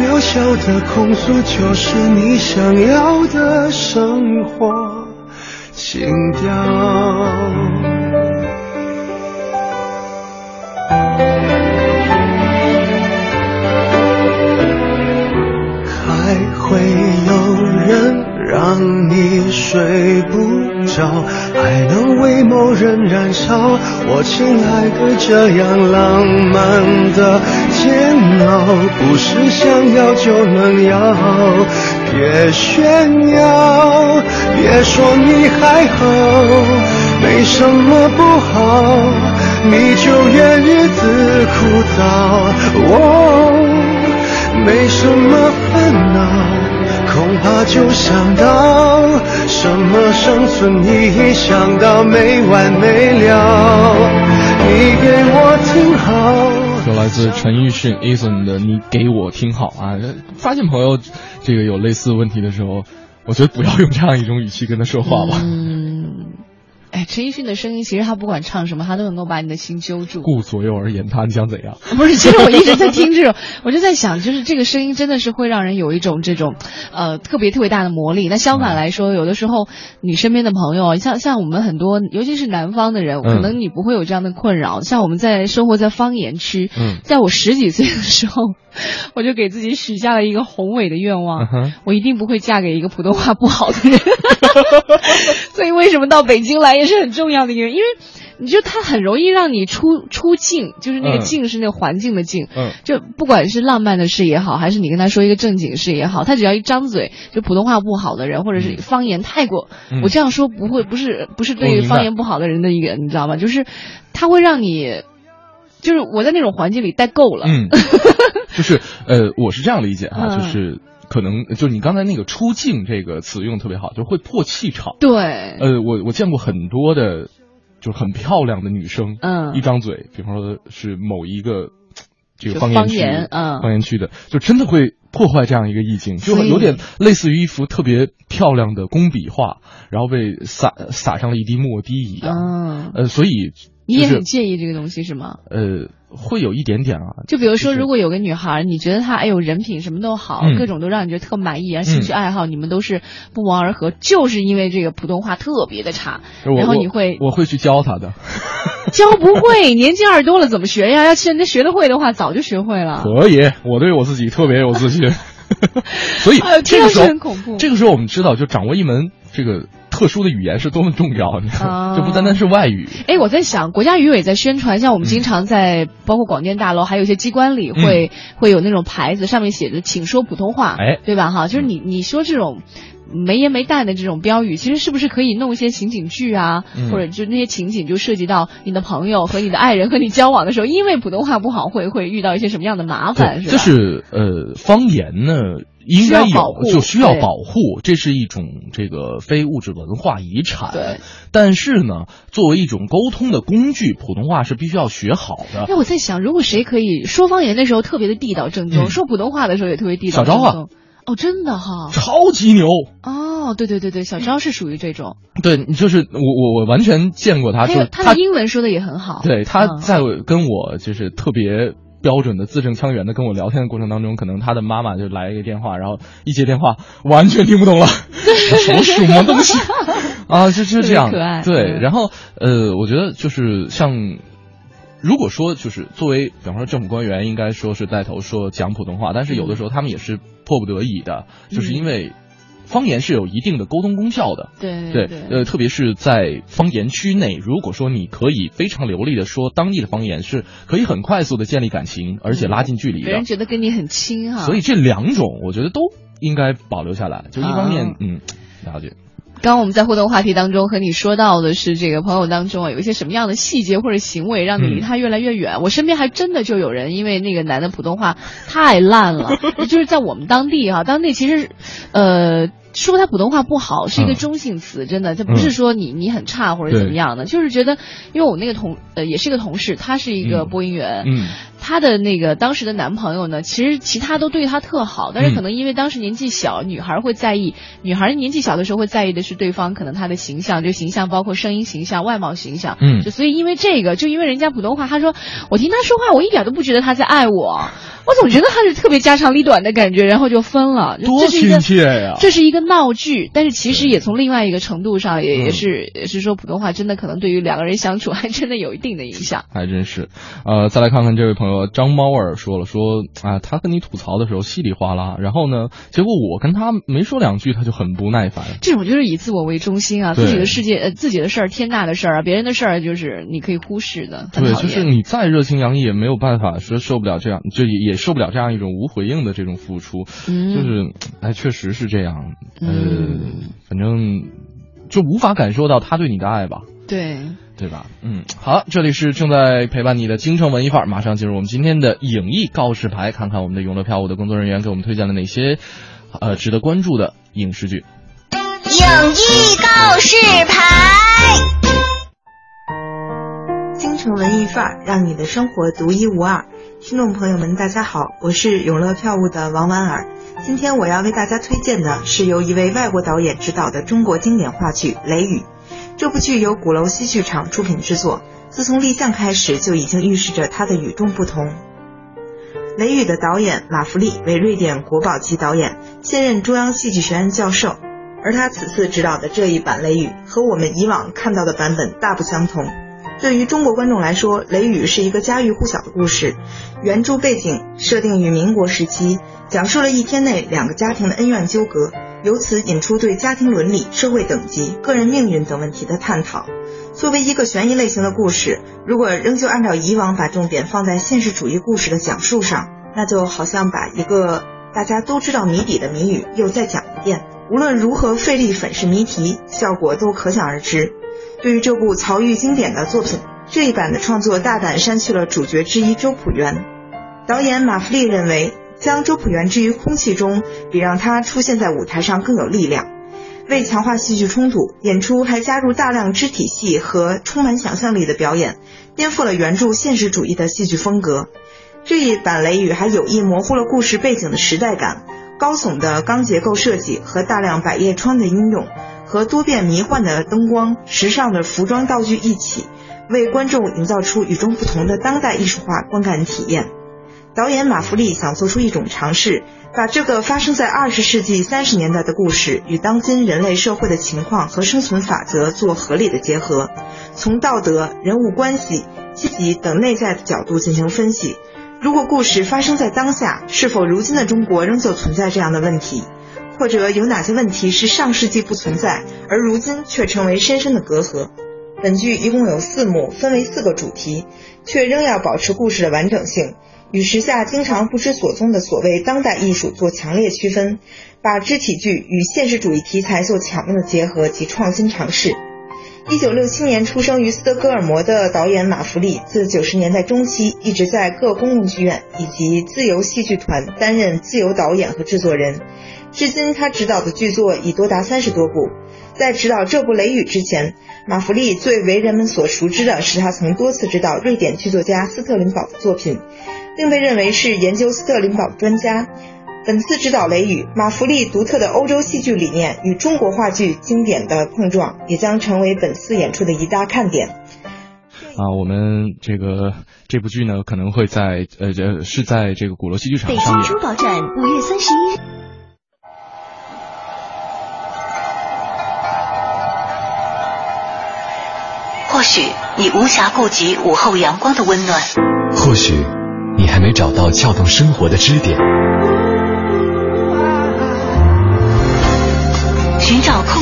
渺小的控诉，就是你想要的生活情调。还会有人让你睡不着？还能为某人燃烧，我亲爱的，这样浪漫的熬，不是想要就能要。别炫耀，别说你还好，没什么不好，你就怨日子枯燥。哦，没什么烦恼。恐怕就想到什么生存意义，想到没完没了。你给我听好。说来自陈奕迅 Eason 的《你给我听好》啊，发现朋友这个有类似问题的时候，我觉得不要用这样一种语气跟他说话吧。嗯。哎，陈奕迅的声音，其实他不管唱什么，他都能够把你的心揪住。顾左右而言他，你想怎样？不是，其实我一直在听这种，我就在想，就是这个声音真的是会让人有一种这种，呃，特别特别大的魔力。那相反来说，有的时候你身边的朋友，像像我们很多，尤其是南方的人，可能你不会有这样的困扰。像我们在生活在方言区，在我十几岁的时候，我就给自己许下了一个宏伟的愿望，我一定不会嫁给一个普通话不好的人。所以为什么到北京来？也是很重要的一个，因为你就他很容易让你出出境，就是那个境是那个环境的境，嗯，就不管是浪漫的事也好，还是你跟他说一个正经事也好，他只要一张嘴，就普通话不好的人，或者是方言太过，我这样说不会不是不是对于方言不好的人的一个，你知道吗？就是他会让你，就是我在那种环境里待够了，嗯，就是呃，我是这样理解哈，就是。可能就你刚才那个“出镜”这个词用特别好，就会破气场。对，呃，我我见过很多的，就是很漂亮的女生，嗯，一张嘴，比方说是某一个这个方言区，嗯，方言区的，就真的会破坏这样一个意境，就有点类似于一幅特别漂亮的工笔画，然后被洒洒上了一滴墨滴一样。嗯，呃，所以你也很介意这个东西是吗？呃。会有一点点啊，就比如说，如果有个女孩，你觉得她哎呦人品什么都好，各种都让你觉得特满意啊，兴趣爱好你们都是不谋而合，就是因为这个普通话特别的差，然后你会我会去教她的，教不会，年纪二多了怎么学呀？要是人家学得会的话，早就学会了。可以，我对我自己特别有自信，所以这个时候这个时候我们知道，就掌握一门这个。特殊的语言是多么重要，你看，这不单单是外语。哎，我在想，国家语委在宣传，像我们经常在包括广电大楼，还有一些机关里会会有那种牌子，上面写着“请说普通话”，哎，对吧？哈，就是你你说这种。没言没淡的这种标语，其实是不是可以弄一些情景剧啊，或者就那些情景就涉及到你的朋友和你的爱人和你交往的时候，因为普通话不好，会会遇到一些什么样的麻烦？是就是呃，方言呢应该有，就需要保护，这是一种这个非物质文化遗产。对，但是呢，作为一种沟通的工具，普通话是必须要学好的。那，我在想，如果谁可以说方言的时候特别的地道正宗，说普通话的时候也特别地道正宗。哦，真的哈，超级牛哦！对对对对，小昭是属于这种。对，就是我我我完全见过他，就他的英文说的也很好。对，他在跟我就是特别标准的字正腔圆的跟我聊天的过程当中，可能他的妈妈就来一个电话，然后一接电话完全听不懂了，什么什么东西啊？就就这样，对。然后呃，我觉得就是像。如果说就是作为，比方说政府官员，应该说是带头说讲普通话，但是有的时候他们也是迫不得已的，就是因为方言是有一定的沟通功效的。对对，呃，特别是在方言区内，如果说你可以非常流利的说当地的方言，是可以很快速的建立感情，而且拉近距离的。别人觉得跟你很亲哈。所以这两种，我觉得都应该保留下来。就一方面，嗯，了解。刚刚我们在互动话题当中和你说到的是，这个朋友当中啊，有一些什么样的细节或者行为让你离他越来越远？我身边还真的就有人因为那个男的普通话太烂了，就是在我们当地哈，当地其实，呃。说他普通话不好是一个中性词，真的，这不是说你你很差或者怎么样的，就是觉得，因为我那个同呃也是一个同事，他是一个播音员，嗯，他的那个当时的男朋友呢，其实其他都对他特好，但是可能因为当时年纪小，女孩会在意，女孩年纪小的时候会在意的是对方可能他的形象，就形象包括声音形象、外貌形象，嗯，就所以因为这个，就因为人家普通话，他说我听他说话，我一点都不觉得他在爱我。我总觉得他是特别家长里短的感觉，然后就分了。多亲切呀！这是一个闹剧，但是其实也从另外一个程度上，也也是也是说普通话真的可能对于两个人相处 还真的有一定的影响。还真是，呃，再来看看这位朋友张猫儿说了说啊，他跟你吐槽的时候稀里哗啦，然后呢，结果我跟他没说两句，他就很不耐烦。这种就是以自我为中心啊，自己的世界呃自己的事儿天大的事儿啊，别人的事儿就是你可以忽视的。对，就是你再热情洋溢也没有办法说受不了这样，就也受不了这样一种。无回应的这种付出，就是哎，确实是这样。呃，反正就无法感受到他对你的爱吧？对，对吧？嗯，好，这里是正在陪伴你的京城文艺范儿，马上进入我们今天的影艺告示牌，看看我们的永乐票务的工作人员给我们推荐了哪些呃值得关注的影视剧。影艺告示牌，京城文艺范儿，让你的生活独一无二。听众朋友们，大家好，我是永乐票务的王婉儿。今天我要为大家推荐的是由一位外国导演执导的中国经典话剧《雷雨》。这部剧由鼓楼戏剧场出品制作，自从立项开始就已经预示着它的与众不同。《雷雨》的导演马弗利为瑞典国宝级导演，现任中央戏剧学院教授，而他此次执导的这一版《雷雨》和我们以往看到的版本大不相同。对于中国观众来说，《雷雨》是一个家喻户晓的故事。原著背景设定于民国时期，讲述了一天内两个家庭的恩怨纠葛，由此引出对家庭伦理、社会等级、个人命运等问题的探讨。作为一个悬疑类型的故事，如果仍旧按照以往把重点放在现实主义故事的讲述上，那就好像把一个大家都知道谜底的谜语又再讲一遍。无论如何费力粉饰谜题，效果都可想而知。对于这部曹禺经典的作品，这一版的创作大胆删去了主角之一周朴园。导演马弗利认为，将周朴园置于空气中，比让他出现在舞台上更有力量。为强化戏剧冲突，演出还加入大量肢体戏和充满想象力的表演，颠覆了原著现实主义的戏剧风格。这一版《雷雨》还有意模糊了故事背景的时代感，高耸的钢结构设计和大量百叶窗的应用。和多变迷幻的灯光、时尚的服装道具一起，为观众营造出与众不同的当代艺术化观感体验。导演马弗利想做出一种尝试，把这个发生在二十世纪三十年代的故事与当今人类社会的情况和生存法则做合理的结合，从道德、人物关系、阶级等内在的角度进行分析。如果故事发生在当下，是否如今的中国仍旧存在这样的问题？或者有哪些问题是上世纪不存在，而如今却成为深深的隔阂。本剧一共有四幕，分为四个主题，却仍要保持故事的完整性，与时下经常不知所踪的所谓当代艺术做强烈区分，把肢体剧与现实主义题材做巧妙的结合及创新尝试。一九六七年出生于斯德哥尔摩的导演马弗利，自九十年代中期一直在各公共剧院以及自由戏剧团担任自由导演和制作人。至今，他执导的剧作已多达三十多部。在执导这部《雷雨》之前，马弗利最为人们所熟知的是他曾多次指导瑞典剧作家斯特林堡的作品，并被认为是研究斯特林堡的专家。本次指导《雷雨》，马弗利独特的欧洲戏剧理念与中国话剧经典的碰撞，也将成为本次演出的一大看点。啊，我们这个这部剧呢，可能会在呃，这是在这个鼓楼戏剧场上演。北京珠宝展五月三十一日。或许你无暇顾及午后阳光的温暖，或许你还没找到撬动生活的支点。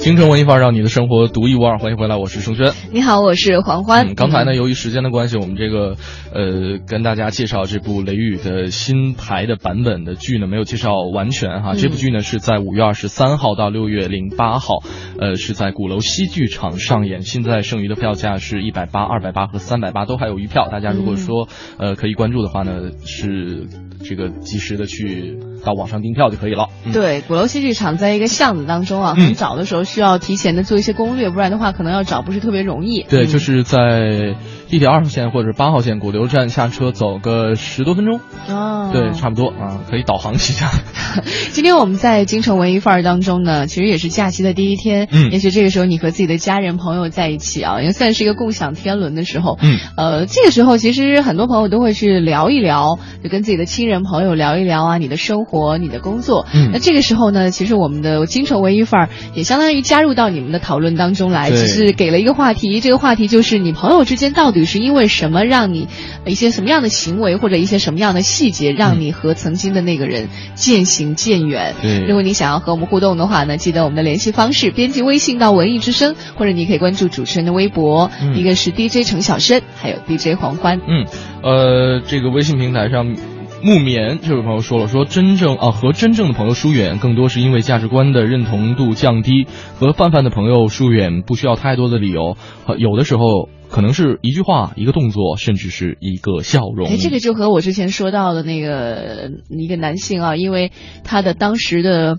京城文艺范儿让你的生活独一无二，欢迎回来，我是盛轩。你好，我是黄欢。刚才呢，由于时间的关系，我们这个呃跟大家介绍这部雷雨的新排的版本的剧呢，没有介绍完全哈。这部剧呢是在五月二十三号到六月零八号，呃是在鼓楼西剧场上演。现在剩余的票价是一百八、二百八和三百八都还有余票，大家如果说呃可以关注的话呢，是这个及时的去到网上订票就可以了。对，鼓楼戏剧场在一个巷子当中啊，很找的时候需要提前的做一些攻略，不然的话可能要找不是特别容易。对，就是在地铁二号线或者八号线鼓楼站下车，走个十多分钟。哦，对，差不多啊，可以导航一下。今天我们在京城文艺范儿当中呢，其实也是假期的第一天。嗯，也许这个时候你和自己的家人朋友在一起啊，也算是一个共享天伦的时候。嗯，呃，这个时候其实很多朋友都会去聊一聊，就跟自己的亲人朋友聊一聊啊，你的生活、你的工作。嗯，那这个时候呢，其实我们的京城文艺范儿也相当于加入到你们的讨论当中来，只是给了一个话题。这个话题就是你朋友之间到底是因为什么让你一些什么样的行为或者一些什么样的细节，让你和曾经的那个人渐行渐远。对，如果你想要和我们互动的话呢，记得我们的联系方式，编辑微信到文艺之声，或者你可以关注主持人的微博，嗯、一个是 DJ 程小生，还有 DJ 黄欢。嗯，呃，这个微信平台上。木棉这位朋友说了，说真正啊和真正的朋友疏远，更多是因为价值观的认同度降低。和泛泛的朋友疏远不需要太多的理由，有的时候可能是一句话、一个动作，甚至是一个笑容。哎，这个就和我之前说到的那个一个男性啊，因为他的当时的。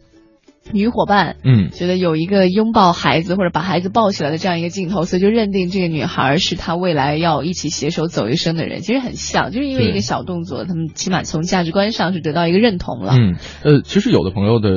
女伙伴，嗯，觉得有一个拥抱孩子或者把孩子抱起来的这样一个镜头，所以就认定这个女孩是他未来要一起携手走一生的人。其实很像，就是因为一个小动作，他们起码从价值观上是得到一个认同了。嗯，呃，其实有的朋友的，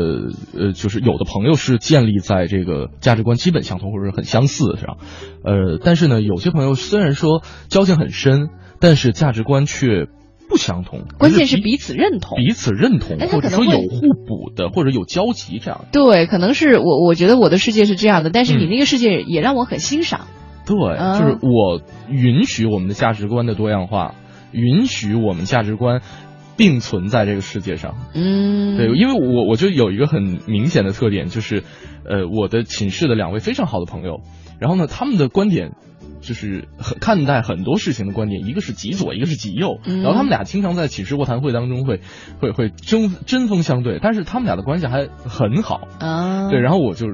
呃，就是有的朋友是建立在这个价值观基本相同或者很相似上，呃，但是呢，有些朋友虽然说交情很深，但是价值观却。不相同，关键是彼此认同，彼此认同，或者说有互补的，或者有交集这样。对，可能是我我觉得我的世界是这样的，但是你那个世界也让我很欣赏。对，就是我允许我们的价值观的多样化，允许我们价值观并存在这个世界上。嗯，对，因为我我就有一个很明显的特点，就是呃，我的寝室的两位非常好的朋友，然后呢，他们的观点。就是很看待很多事情的观点，一个是极左，一个是极右，然后他们俩经常在寝室卧谈会当中会会会针针锋相对，但是他们俩的关系还很好啊。对，然后我就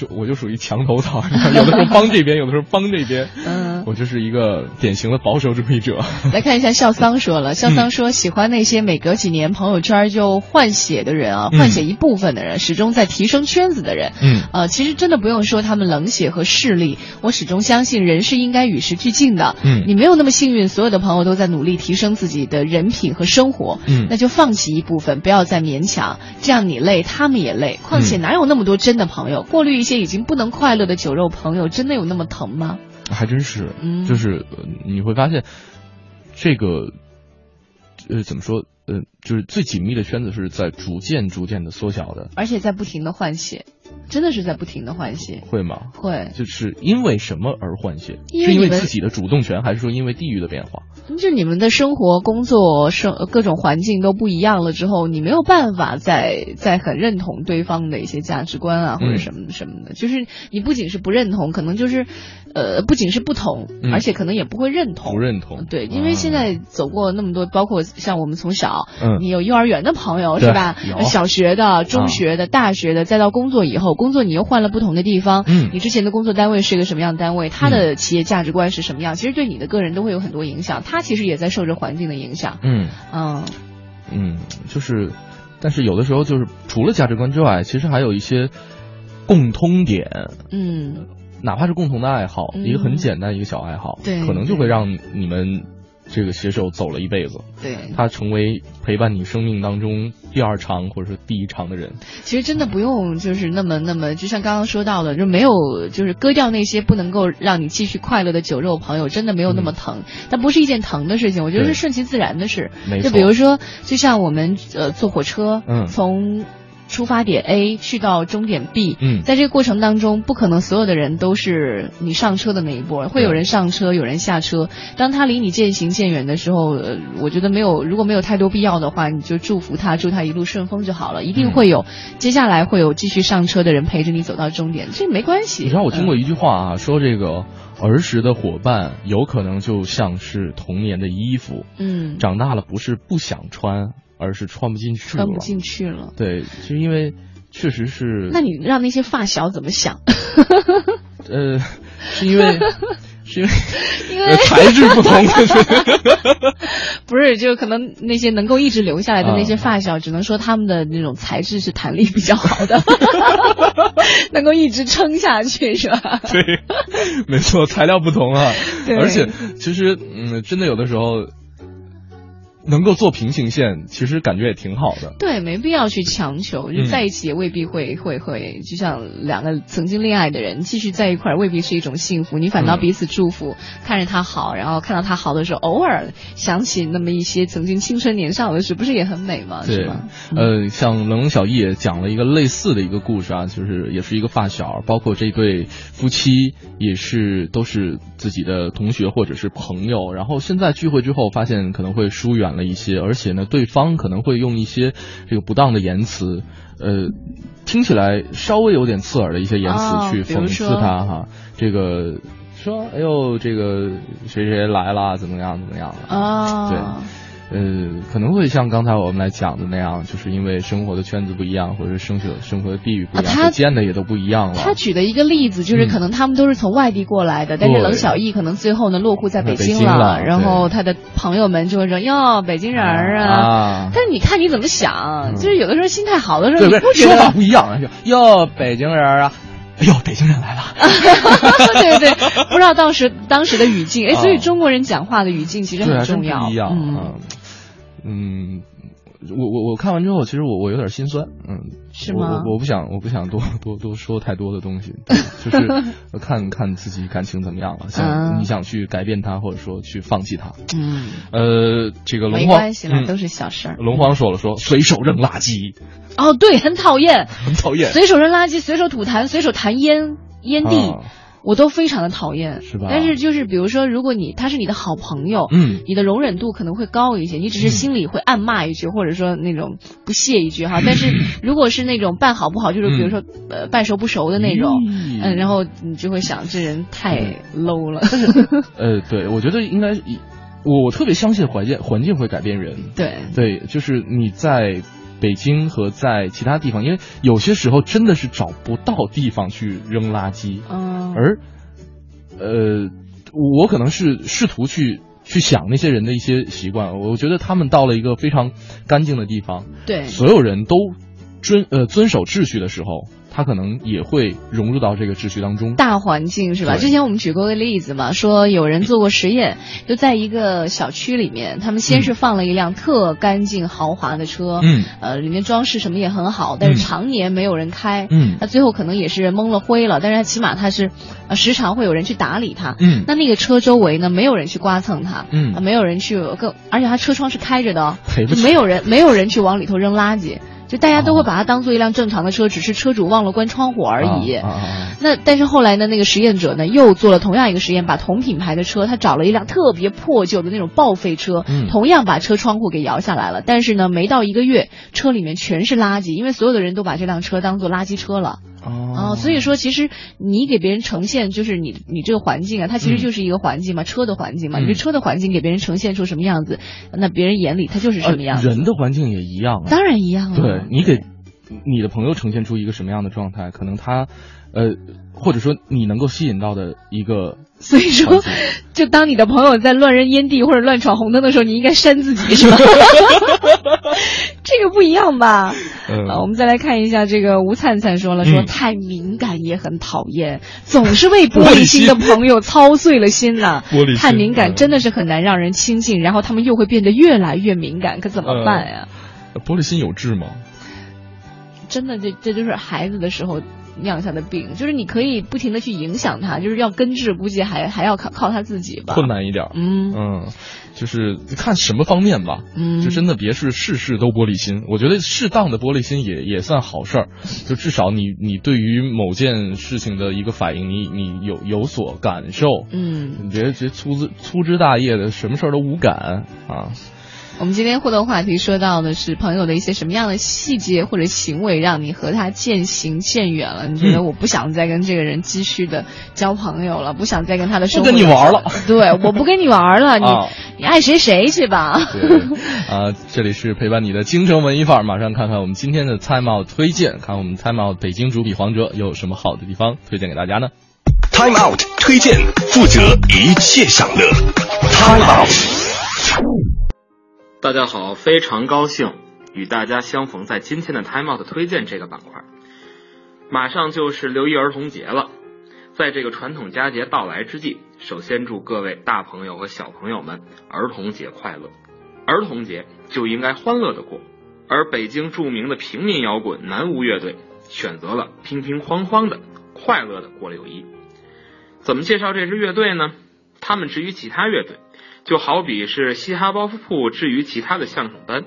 就我就属于墙头草，有的时候帮这边，有的时候帮这边，嗯，我就是一个典型的保守主义者。来看一下笑桑说了，笑桑说喜欢那些每隔几年朋友圈就换血的人啊，换血一部分的人，始终在提升圈子的人。嗯，呃，其实真的不用说他们冷血和势利，我始终相信人是应该与时俱进的。嗯，你没有那么幸运，所有的朋友都在努力提升自己的人品和生活。嗯，那就放弃一部分，不要再勉强，这样你累，他们也累。况且哪有那么多真的朋友？过滤一些已经不能快乐的酒肉朋友，真的有那么疼吗？还真是，嗯，就是你会发现，这个，呃，怎么说？呃，就是最紧密的圈子是在逐渐逐渐的缩小的，而且在不停的换血，真的是在不停的换血。会吗？会。就是因为什么而换血？因为因为自己的主动权，还是说因为地域的变化？就你们的生活、工作、生各种环境都不一样了之后，你没有办法再再很认同对方的一些价值观啊，或者什么什么的。就是你不仅是不认同，可能就是呃，不仅是不同，而且可能也不会认同。不认同。对，因为现在走过那么多，包括像我们从小，嗯，你有幼儿园的朋友是吧？小学的、中学的、大学的，再到工作以后，工作你又换了不同的地方。嗯。你之前的工作单位是一个什么样的单位？他的企业价值观是什么样？其实对你的个人都会有很多影响。他其实也在受着环境的影响。嗯嗯嗯，就是，但是有的时候就是除了价值观之外，其实还有一些共通点。嗯，哪怕是共同的爱好，一个很简单一个小爱好，对，可能就会让你们。这个携手走了一辈子，对，他成为陪伴你生命当中第二长或者是第一长的人。其实真的不用就是那么那么，就像刚刚说到的，就没有就是割掉那些不能够让你继续快乐的酒肉朋友，真的没有那么疼。但不是一件疼的事情，我觉得是顺其自然的事。就比如说，就像我们呃坐火车，嗯，从。出发点 A 去到终点 B，嗯，在这个过程当中，不可能所有的人都是你上车的那一波，会有人上车，有人下车。当他离你渐行渐远的时候，呃，我觉得没有，如果没有太多必要的话，你就祝福他，祝他一路顺风就好了。一定会有接下来会有继续上车的人陪着你走到终点，这没关系。你知道我听过一句话啊，说这个儿时的伙伴有可能就像是童年的衣服，嗯，长大了不是不想穿。而是穿不进去了，穿不进去了。对，就因为确实是。那你让那些发小怎么想？呃，是因为 是因为因为材质不同。不是，就可能那些能够一直留下来的那些发小，只能说他们的那种材质是弹力比较好的，能够一直撑下去，是吧？对，没错，材料不同啊。对。而且，其实，嗯，真的有的时候。能够做平行线，其实感觉也挺好的。对，没必要去强求，就在一起也未必会会会，就像两个曾经恋爱的人继续在一块儿，未必是一种幸福。你反倒彼此祝福，看着他好，然后看到他好的时候，偶尔想起那么一些曾经青春年少的事，不是也很美吗？对，呃，像冷冷小艺也讲了一个类似的一个故事啊，就是也是一个发小，包括这对夫妻也是都是自己的同学或者是朋友，然后现在聚会之后发现可能会疏远。了一些，而且呢，对方可能会用一些这个不当的言辞，呃，听起来稍微有点刺耳的一些言辞去讽刺他哈。这个说，哎呦，这个谁谁来了，怎么样怎么样的啊？对。呃，可能会像刚才我们来讲的那样，就是因为生活的圈子不一样，或者是生活生活的地域不一样，他见的也都不一样了。他举的一个例子就是，可能他们都是从外地过来的，但是冷小艺可能最后呢落户在北京了，然后他的朋友们就会说哟，北京人啊。但是你看你怎么想，就是有的时候心态好的时候，你不说法不一样，哟，北京人啊，哎呦，北京人来了。对对对，不知道当时当时的语境，哎，所以中国人讲话的语境其实很重要，不一样，嗯。嗯，我我我看完之后，其实我我有点心酸，嗯，是吗？我我不想我不想多 多多说太多的东西，就是看看自己感情怎么样了，想你想去改变他，或者说去放弃他，嗯，呃，这个龙没关系了，都是小事儿。龙皇说了说，随手扔垃圾，哦，对，很讨厌，很讨厌，随手扔垃圾，随手吐痰，随手弹烟烟蒂。我都非常的讨厌，是吧？但是就是比如说，如果你他是你的好朋友，嗯，你的容忍度可能会高一些，你只是心里会暗骂一句，或者说那种不屑一句哈。但是如果是那种半好不好，就是比如说呃半熟不熟的那种，嗯，然后你就会想这人太 low 了。呃，对，我觉得应该，我我特别相信环境环境会改变人。对对，就是你在。北京和在其他地方，因为有些时候真的是找不到地方去扔垃圾，嗯，而，呃，我可能是试图去去想那些人的一些习惯，我觉得他们到了一个非常干净的地方，对，所有人都遵呃遵守秩序的时候。他可能也会融入到这个秩序当中。大环境是吧？之前我们举过个例子嘛，说有人做过实验，就在一个小区里面，他们先是放了一辆特干净豪华的车，嗯，呃，里面装饰什么也很好，但是常年没有人开，嗯，那最后可能也是蒙了灰了，但是他起码他是，呃，时常会有人去打理它，嗯，那那个车周围呢，没有人去刮蹭它，嗯，没有人去更，而且它车窗是开着的，没有人没有人去往里头扔垃圾。就大家都会把它当做一辆正常的车，只是车主忘了关窗户而已。那但是后来呢，那个实验者呢又做了同样一个实验，把同品牌的车，他找了一辆特别破旧的那种报废车，同样把车窗户给摇下来了。但是呢，没到一个月，车里面全是垃圾，因为所有的人都把这辆车当做垃圾车了。哦，所以说其实你给别人呈现就是你你这个环境啊，它其实就是一个环境嘛，车的环境嘛。你这车的环境给别人呈现出什么样子，那别人眼里它就是什么样。人的环境也一样，当然一样了。对你给你的朋友呈现出一个什么样的状态，可能他呃，或者说你能够吸引到的一个。所以说，就当你的朋友在乱扔烟蒂或者乱闯红灯的时候，你应该扇自己，是吧？这个不一样吧？啊，我们再来看一下这个吴灿灿说了，说太敏感也很讨厌，总是为玻璃心的朋友操碎了心呐。玻璃太敏感真的是很难让人亲近，然后他们又会变得越来越敏感，可怎么办呀？玻璃心有治吗？真的，这这就是孩子的时候。酿下的病，就是你可以不停的去影响他，就是要根治，估计还还要靠靠他自己吧，困难一点。嗯嗯，就是看什么方面吧。嗯，就真的别是事事都玻璃心。我觉得适当的玻璃心也也算好事儿，就至少你你对于某件事情的一个反应，你你有有所感受。嗯，你别别粗枝粗枝大叶的，什么事儿都无感啊。我们今天互动话题说到的是朋友的一些什么样的细节或者行为，让你和他渐行渐远了？你觉得我不想再跟这个人继续的交朋友了，不想再跟他的生活跟你玩了？对，我不跟你玩了，你 你爱谁谁去吧。对啊，这里是陪伴你的京城文艺范儿，马上看看我们今天的 Time Out 推荐，看我们 Time Out 北京主笔黄哲有什么好的地方推荐给大家呢？Time Out 推荐，负责一切享乐。Time Out。大家好，非常高兴与大家相逢在今天的 Time Out 推荐这个板块。马上就是六一儿童节了，在这个传统佳节到来之际，首先祝各位大朋友和小朋友们儿童节快乐。儿童节就应该欢乐的过，而北京著名的平民摇滚南无乐队选择了乒乒乓乓的快乐的过六一。怎么介绍这支乐队呢？他们之于其他乐队。就好比是嘻哈包袱铺至于其他的相声班。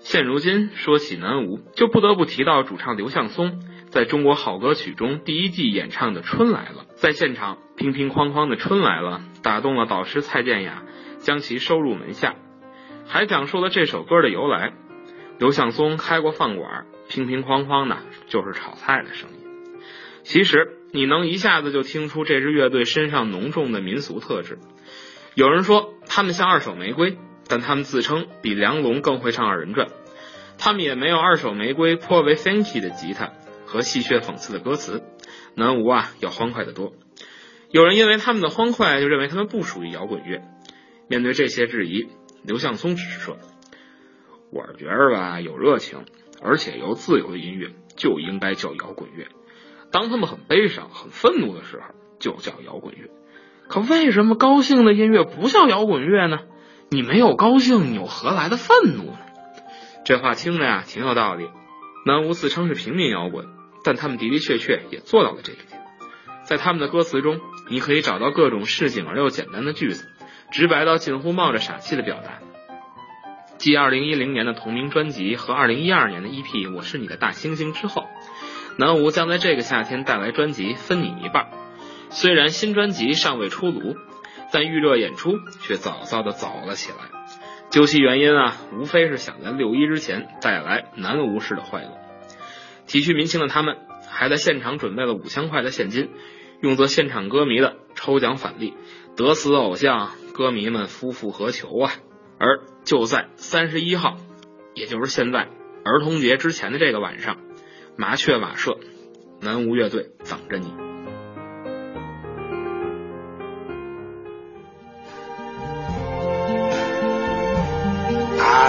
现如今说起南无，就不得不提到主唱刘向松在中国好歌曲中第一季演唱的《春来了》。在现场，乒乒乓乓的《春来了》打动了导师蔡健雅，将其收入门下，还讲述了这首歌的由来。刘向松开过饭馆，乒乒乓乓的就是炒菜的声音。其实，你能一下子就听出这支乐队身上浓重的民俗特质。有人说他们像二手玫瑰，但他们自称比梁龙更会唱二人转。他们也没有二手玫瑰颇为 funky 的吉他和戏谑讽刺的歌词。南无啊，要欢快得多。有人因为他们的欢快，就认为他们不属于摇滚乐。面对这些质疑，刘向松只是说：“我觉着吧，有热情而且又自由的音乐就应该叫摇滚乐。当他们很悲伤、很愤怒的时候，就叫摇滚乐。”可为什么高兴的音乐不叫摇滚乐呢？你没有高兴，你又何来的愤怒呢？这话听着呀，挺有道理。南无自称是平民摇滚，但他们的的确确也做到了这一点。在他们的歌词中，你可以找到各种市井而又简单的句子，直白到近乎冒着傻气的表达。继二零一零年的同名专辑和二零一二年的 EP《我是你的大猩猩》之后，南无将在这个夏天带来专辑《分你一半》。虽然新专辑尚未出炉，但预热演出却早早的走了起来。究其原因啊，无非是想在六一之前带来南无式的欢乐。体恤民情的他们，还在现场准备了五千块的现金，用作现场歌迷的抽奖返利。得死偶像，歌迷们夫复何求啊！而就在三十一号，也就是现在儿童节之前的这个晚上，麻雀瓦舍南无乐队等着你。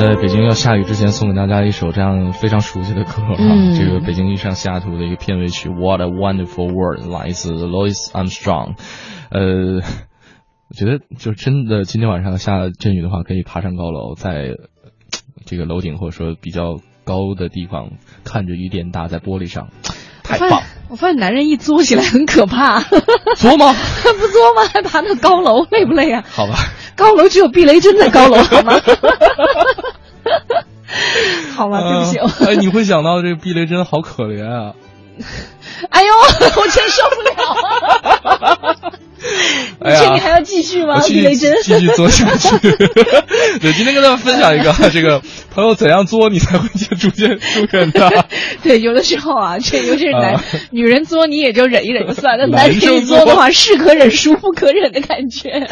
在北京要下雨之前，送给大家一首这样非常熟悉的歌啊，嗯这个《北京遇上西雅图》的一个片尾曲《What a Wonderful World》，来自 Louis Armstrong。呃，我觉得就真的今天晚上下阵雨的话，可以爬上高楼，在呃这个楼顶或者说比较高的地方，看着雨点打在玻璃上，太棒我发现。男人一作起来很可怕，作吗？不作吗？还爬那高楼，累不累啊？好吧，高楼只有避雷针在高楼，好吗？好吧，对不起，呃哎，你会想到这个避雷针好可怜啊。哎呦，我真受不了！哎呀你还要继续吗？我继续避雷真，继续作下去。对，今天跟大家分享一个这个朋友怎样作你才会逐渐疏远他。对，有的时候啊，这尤其是男、啊女人作，你也就忍一忍就算了。男生一作的话，是可忍孰不可忍的感觉。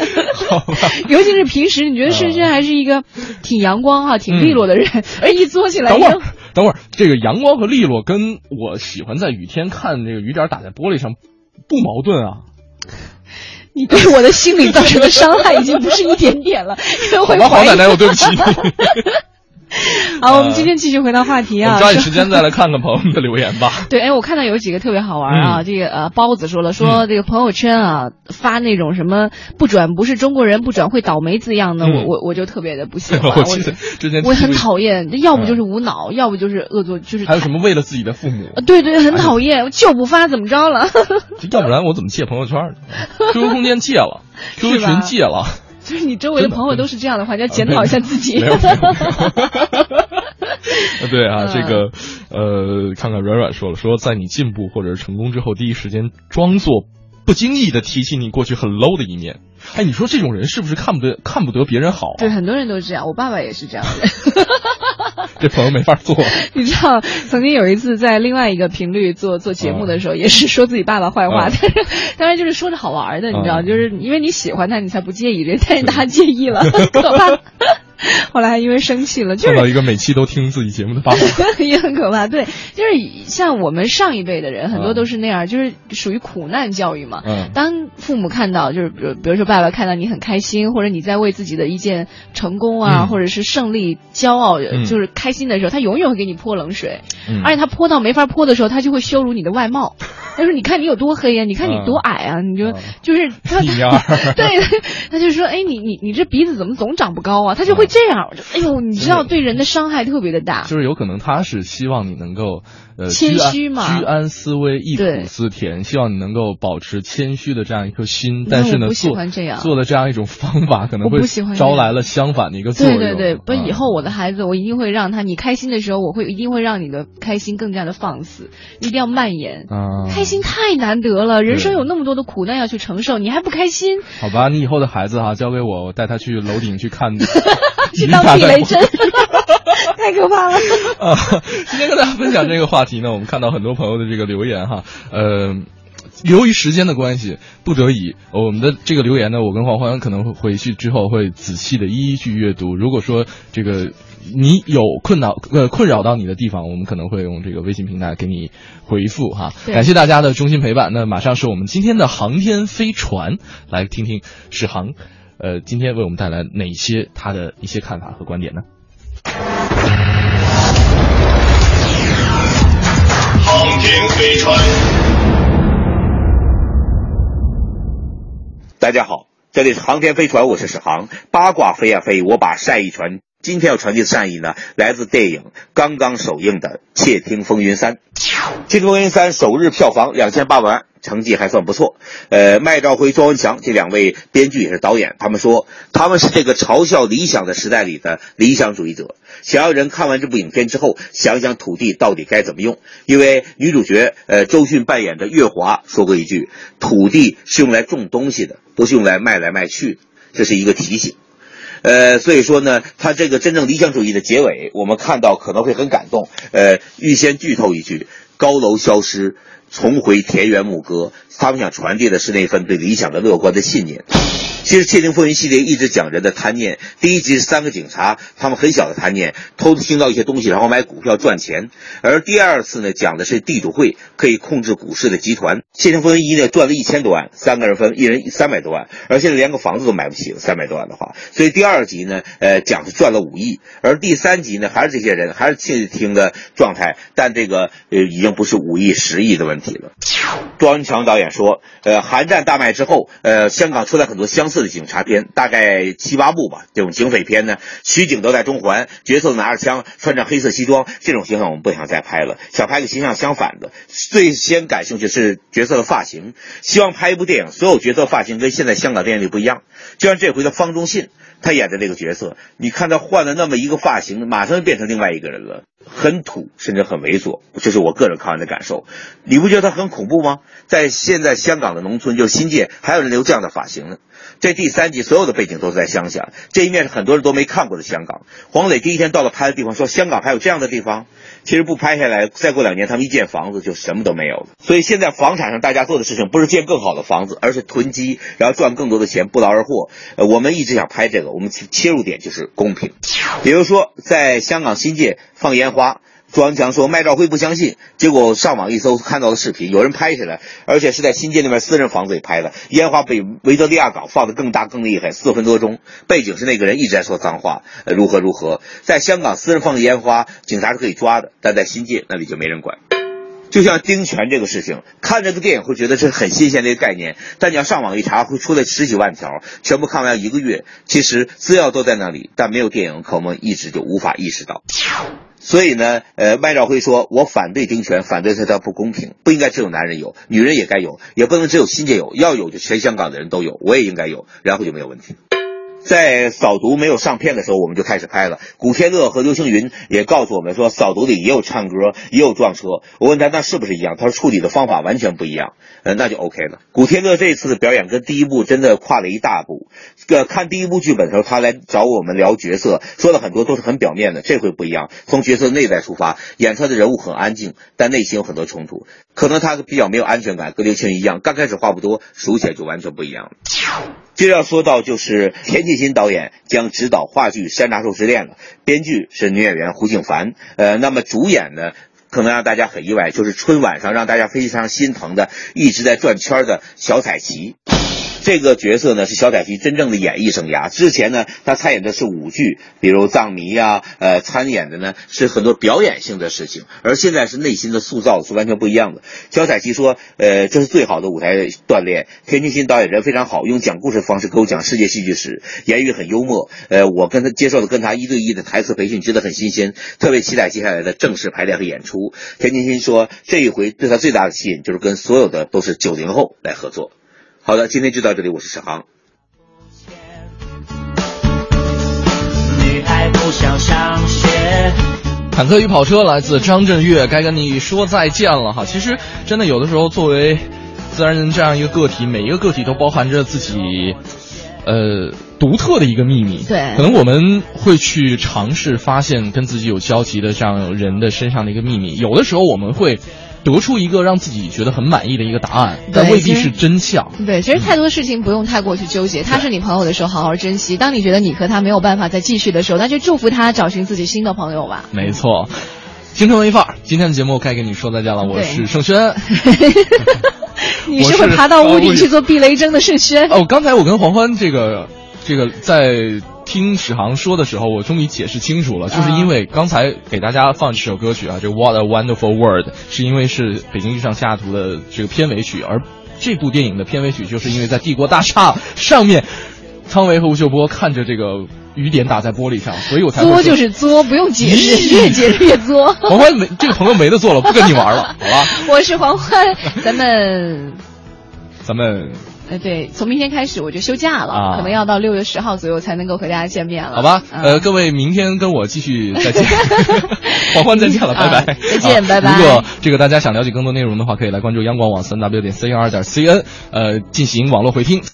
好吧，尤其是平时，你觉得深深还是一个挺阳光哈、挺利落的人，而一作起来等会等会儿，这个阳光和利落跟我喜欢在雨天看这个雨点打在玻璃上不矛盾啊。你对我的心理造成的伤害已经不是一点点了，因为好吧，会怀疑好奶奶，我对不起你。好，我们今天继续回到话题啊，抓紧时间再来看看朋友们的留言吧。对，哎，我看到有几个特别好玩啊，嗯这个呃，包子说了，说这个朋友圈啊发那种什么不转不是中国人，不转会倒霉字样的，嗯我我我就特别的不喜欢，我我很讨厌，要不就是无脑，要不就是恶作，就是还有什么为了自己的父母，呃对对，很讨厌，我就不发怎么着了？要不然我怎么借朋友圈？QQ 空间借了，QQ 群借了。就是你周围的朋友都是这样的话，你要检讨一下自己。对啊，嗯这个呃，看看软软说了，说在你进步或者是成功之后，第一时间装作不经意的提起你过去很 low 的一面。哎，你说这种人是不是看不得看不得别人好、啊？对，很多人都这样，我爸爸也是这样的人。这朋友没法做。你知道，曾经有一次在另外一个频率做做节目的时候，也是说自己爸爸坏话，嗯但是当然就是说着好玩的，你知道，嗯就是因为你喜欢他，你才不介意这，但是他介意了，可怕。后来还因为生气了，就是看到一个每期都听自己节目的爸爸，也很可怕。对，就是像我们上一辈的人，很多嗯都是那样，就是属于苦难教育嘛。嗯当父母看到，就是比如比如说爸爸看到你很开心，或者你在为自己的一件成功啊，嗯或者是胜利骄傲，嗯就是开心的时候，他永远会给你泼冷水。嗯而且他泼到没法泼的时候，他就会羞辱你的外貌。他说：“你看你有多黑呀、你看你多矮啊！你就、就是他，对，他就说：哎，你你你这鼻子怎么总长不高啊？他就会这样，我就哎呦，你知道对人的伤害特别的大。就是有可能他是希望你能够呃谦虚嘛居安思危，忆苦思甜，希望你能够保持谦虚的这样一颗心。但是呢，不喜做欢这样做的这样一种方法，可能会招来了相反的一个作用。对对对，不，嗯以后我的孩子，我一定会让他，你开心的时候，我会一定会让你的开心更加的放肆，一定要蔓延。啊，开心心太难得了，人生有那么多的苦难要去承受，你还不开心？好吧，你以后的孩子哈，交给我，我带他去楼顶去看，去当避雷针，太可怕了。啊，今天跟大家分享这个话题呢，我们看到很多朋友的这个留言哈，呃。由于时间的关系，不得已，我们的这个留言呢，我跟黄欢可能会回去之后会仔细的一一去阅读。如果说这个你有困扰呃困扰到你的地方，我们可能会用这个微信平台给你回复哈。感谢大家的衷心陪伴。那马上是我们今天的航天飞船，来听听史航，呃，今天为我们带来哪些他的一些看法和观点呢？航天飞船。大家好，这里是航天飞船，我是史航。八卦飞呀飞，我把善意传。今天要传递的善意呢，来自电影刚刚首映的《窃听风云三》。《窃听风云三》首日票房两千八百万。成绩还算不错，呃，麦兆辉、庄文强这两位编剧也是导演，他们说他们是这个嘲笑理想的时代里的理想主义者，想要人看完这部影片之后想想土地到底该怎么用。因为女主角呃周迅扮演的月华说过一句：“土地是用来种东西的，不是用来卖来卖去的。”这是一个提醒。呃，所以说呢，他这个真正理想主义的结尾，我们看到可能会很感动。呃，预先剧透一句：高楼消失。重回田园牧歌，他们想传递的是那份对理想的乐观的信念。其实《窃听风云》系列一直讲人的贪念。第一集是三个警察，他们很小的贪念，偷偷听到一些东西，然后买股票赚钱。而第二次呢，讲的是地主会可以控制股市的集团。《窃听风云一》呢赚了一千多万，三个人分，一人三百多万，而现在连个房子都买不起了，三百多万的话。所以第二集呢，呃，讲是赚了五亿。而第三集呢，还是这些人，还是窃听的状态，但这个呃，已经不是五亿、十亿的问题了。庄文强导演说，呃，韩战大卖之后，呃，香港出来很多相似的警察片，大概七八部吧。这种警匪片呢，取景都在中环，角色拿着枪，穿着黑色西装，这种形象我们不想再拍了，想拍个形象相反的。最先感兴趣是角色的发型，希望拍一部电影，所有角色发型跟现在香港电影里不一样。就像这回的方中信。他演的这个角色，你看他换了那么一个发型，马上就变成另外一个人了，很土，甚至很猥琐，这是我个人看完的感受。你不觉得他很恐怖吗？在现在香港的农村，就新界，还有人留这样的发型呢。这第三集所有的背景都是在乡下，这一面是很多人都没看过的香港。黄磊第一天到了拍的地方，说香港还有这样的地方。其实不拍下来，再过两年他们一建房子就什么都没有了。所以现在房产上大家做的事情不是建更好的房子，而是囤积，然后赚更多的钱，不劳而获。呃，我们一直想拍这个，我们切入点就是公平。比如说，在香港新界放烟花。庄文强说：“麦兆辉不相信，结果上网一搜，看到了视频，有人拍下来，而且是在新界那边私人房子里拍的。烟花比维多利亚港放得更大更厉害，四分多钟。背景是那个人一直在说脏话，如何如何。在香港私人放的烟花，警察是可以抓的，但在新界那里就没人管。就像丁权这个事情，看这个电影会觉得是很新鲜的一个概念，但你要上网一查，会出来十几万条，全部看完一个月。其实资料都在那里，但没有电影，可我们一直就无法意识到。”所以呢，呃，麦兆辉说：“我反对丁权，反对他他不公平，不应该只有男人有，女人也该有，也不能只有新界有，要有就全香港的人都有，我也应该有，然后就没有问题。”在扫毒没有上片的时候，我们就开始拍了。古天乐和刘青云也告诉我们说，扫毒里也有唱歌，也有撞车。我问他那是不是一样？他说处理的方法完全不一样。呃，那就 OK 了。古天乐这次的表演跟第一部真的跨了一大步。个看第一部剧本的时候，他来找我们聊角色，说了很多都是很表面的。这回不一样，从角色内在出发，演出来的人物很安静，但内心有很多冲突。可能他比较没有安全感，跟刘青云一样，刚开始话不多，熟起来就完全不一样了。接着要说到就是田沁鑫导演将执导话剧《山楂树之恋》了，编剧是女演员胡静凡，呃，那么主演呢，可能让大家很意外，就是春晚上让大家非常心疼的，一直在转圈的小彩旗。这个角色呢是小彩旗真正的演艺生涯。之前呢，他参演的是舞剧，比如《藏迷》啊，呃，参演的呢是很多表演性的事情。而现在是内心的塑造是完全不一样的。小彩旗说：“呃，这是最好的舞台锻炼。”田沁鑫导演人非常好，用讲故事的方式给我讲世界戏剧史，言语很幽默。呃，我跟他接受了跟他一对一的台词培训，觉得很新鲜，特别期待接下来的正式排练和演出。田沁鑫说：“这一回对他最大的吸引就是跟所有的都是九零后来合作。”好的，今天就到这里，我是史航。女孩不想上学。坦克与跑车来自张震岳，该跟你说再见了哈。其实真的有的时候，作为自然人这样一个个体，每一个个体都包含着自己，呃，独特的一个秘密。对，可能我们会去尝试发现跟自己有交集的这样人的身上的一个秘密。有的时候我们会。得出一个让自己觉得很满意的一个答案，但未必是真相。对，其实太多事情不用太过去纠结。他是你朋友的时候，好好珍惜；当你觉得你和他没有办法再继续的时候，那就祝福他找寻自己新的朋友吧。没错，京城文艺范儿，今天的节目该跟你说再见了。我是盛轩。你是会爬到屋顶去做避雷针的盛轩？哦，刚才我跟黄欢这个这个在。听史航说的时候，我终于解释清楚了，就是因为刚才给大家放这首歌曲啊，这 What a Wonderful World，是因为是《北京遇上西雅图》的这个片尾曲，而这部电影的片尾曲就是因为在帝国大厦上面，汤唯和吴秀波看着这个雨点打在玻璃上，所以我才作就是作，不用解释，越解释越作。黄欢没这个朋友没得做了，不跟你玩了，好吧？我是黄欢，咱们，咱们。呃，对，从明天开始我就休假了，可能要到六月十号左右才能够和大家见面了。好吧，呃，各位明天跟我继续再见，黄欢再见了，拜拜，再见，拜拜。如果这个大家想了解更多内容的话，可以来关注央广网三 w 点 c r 点 c n，呃，进行网络回听。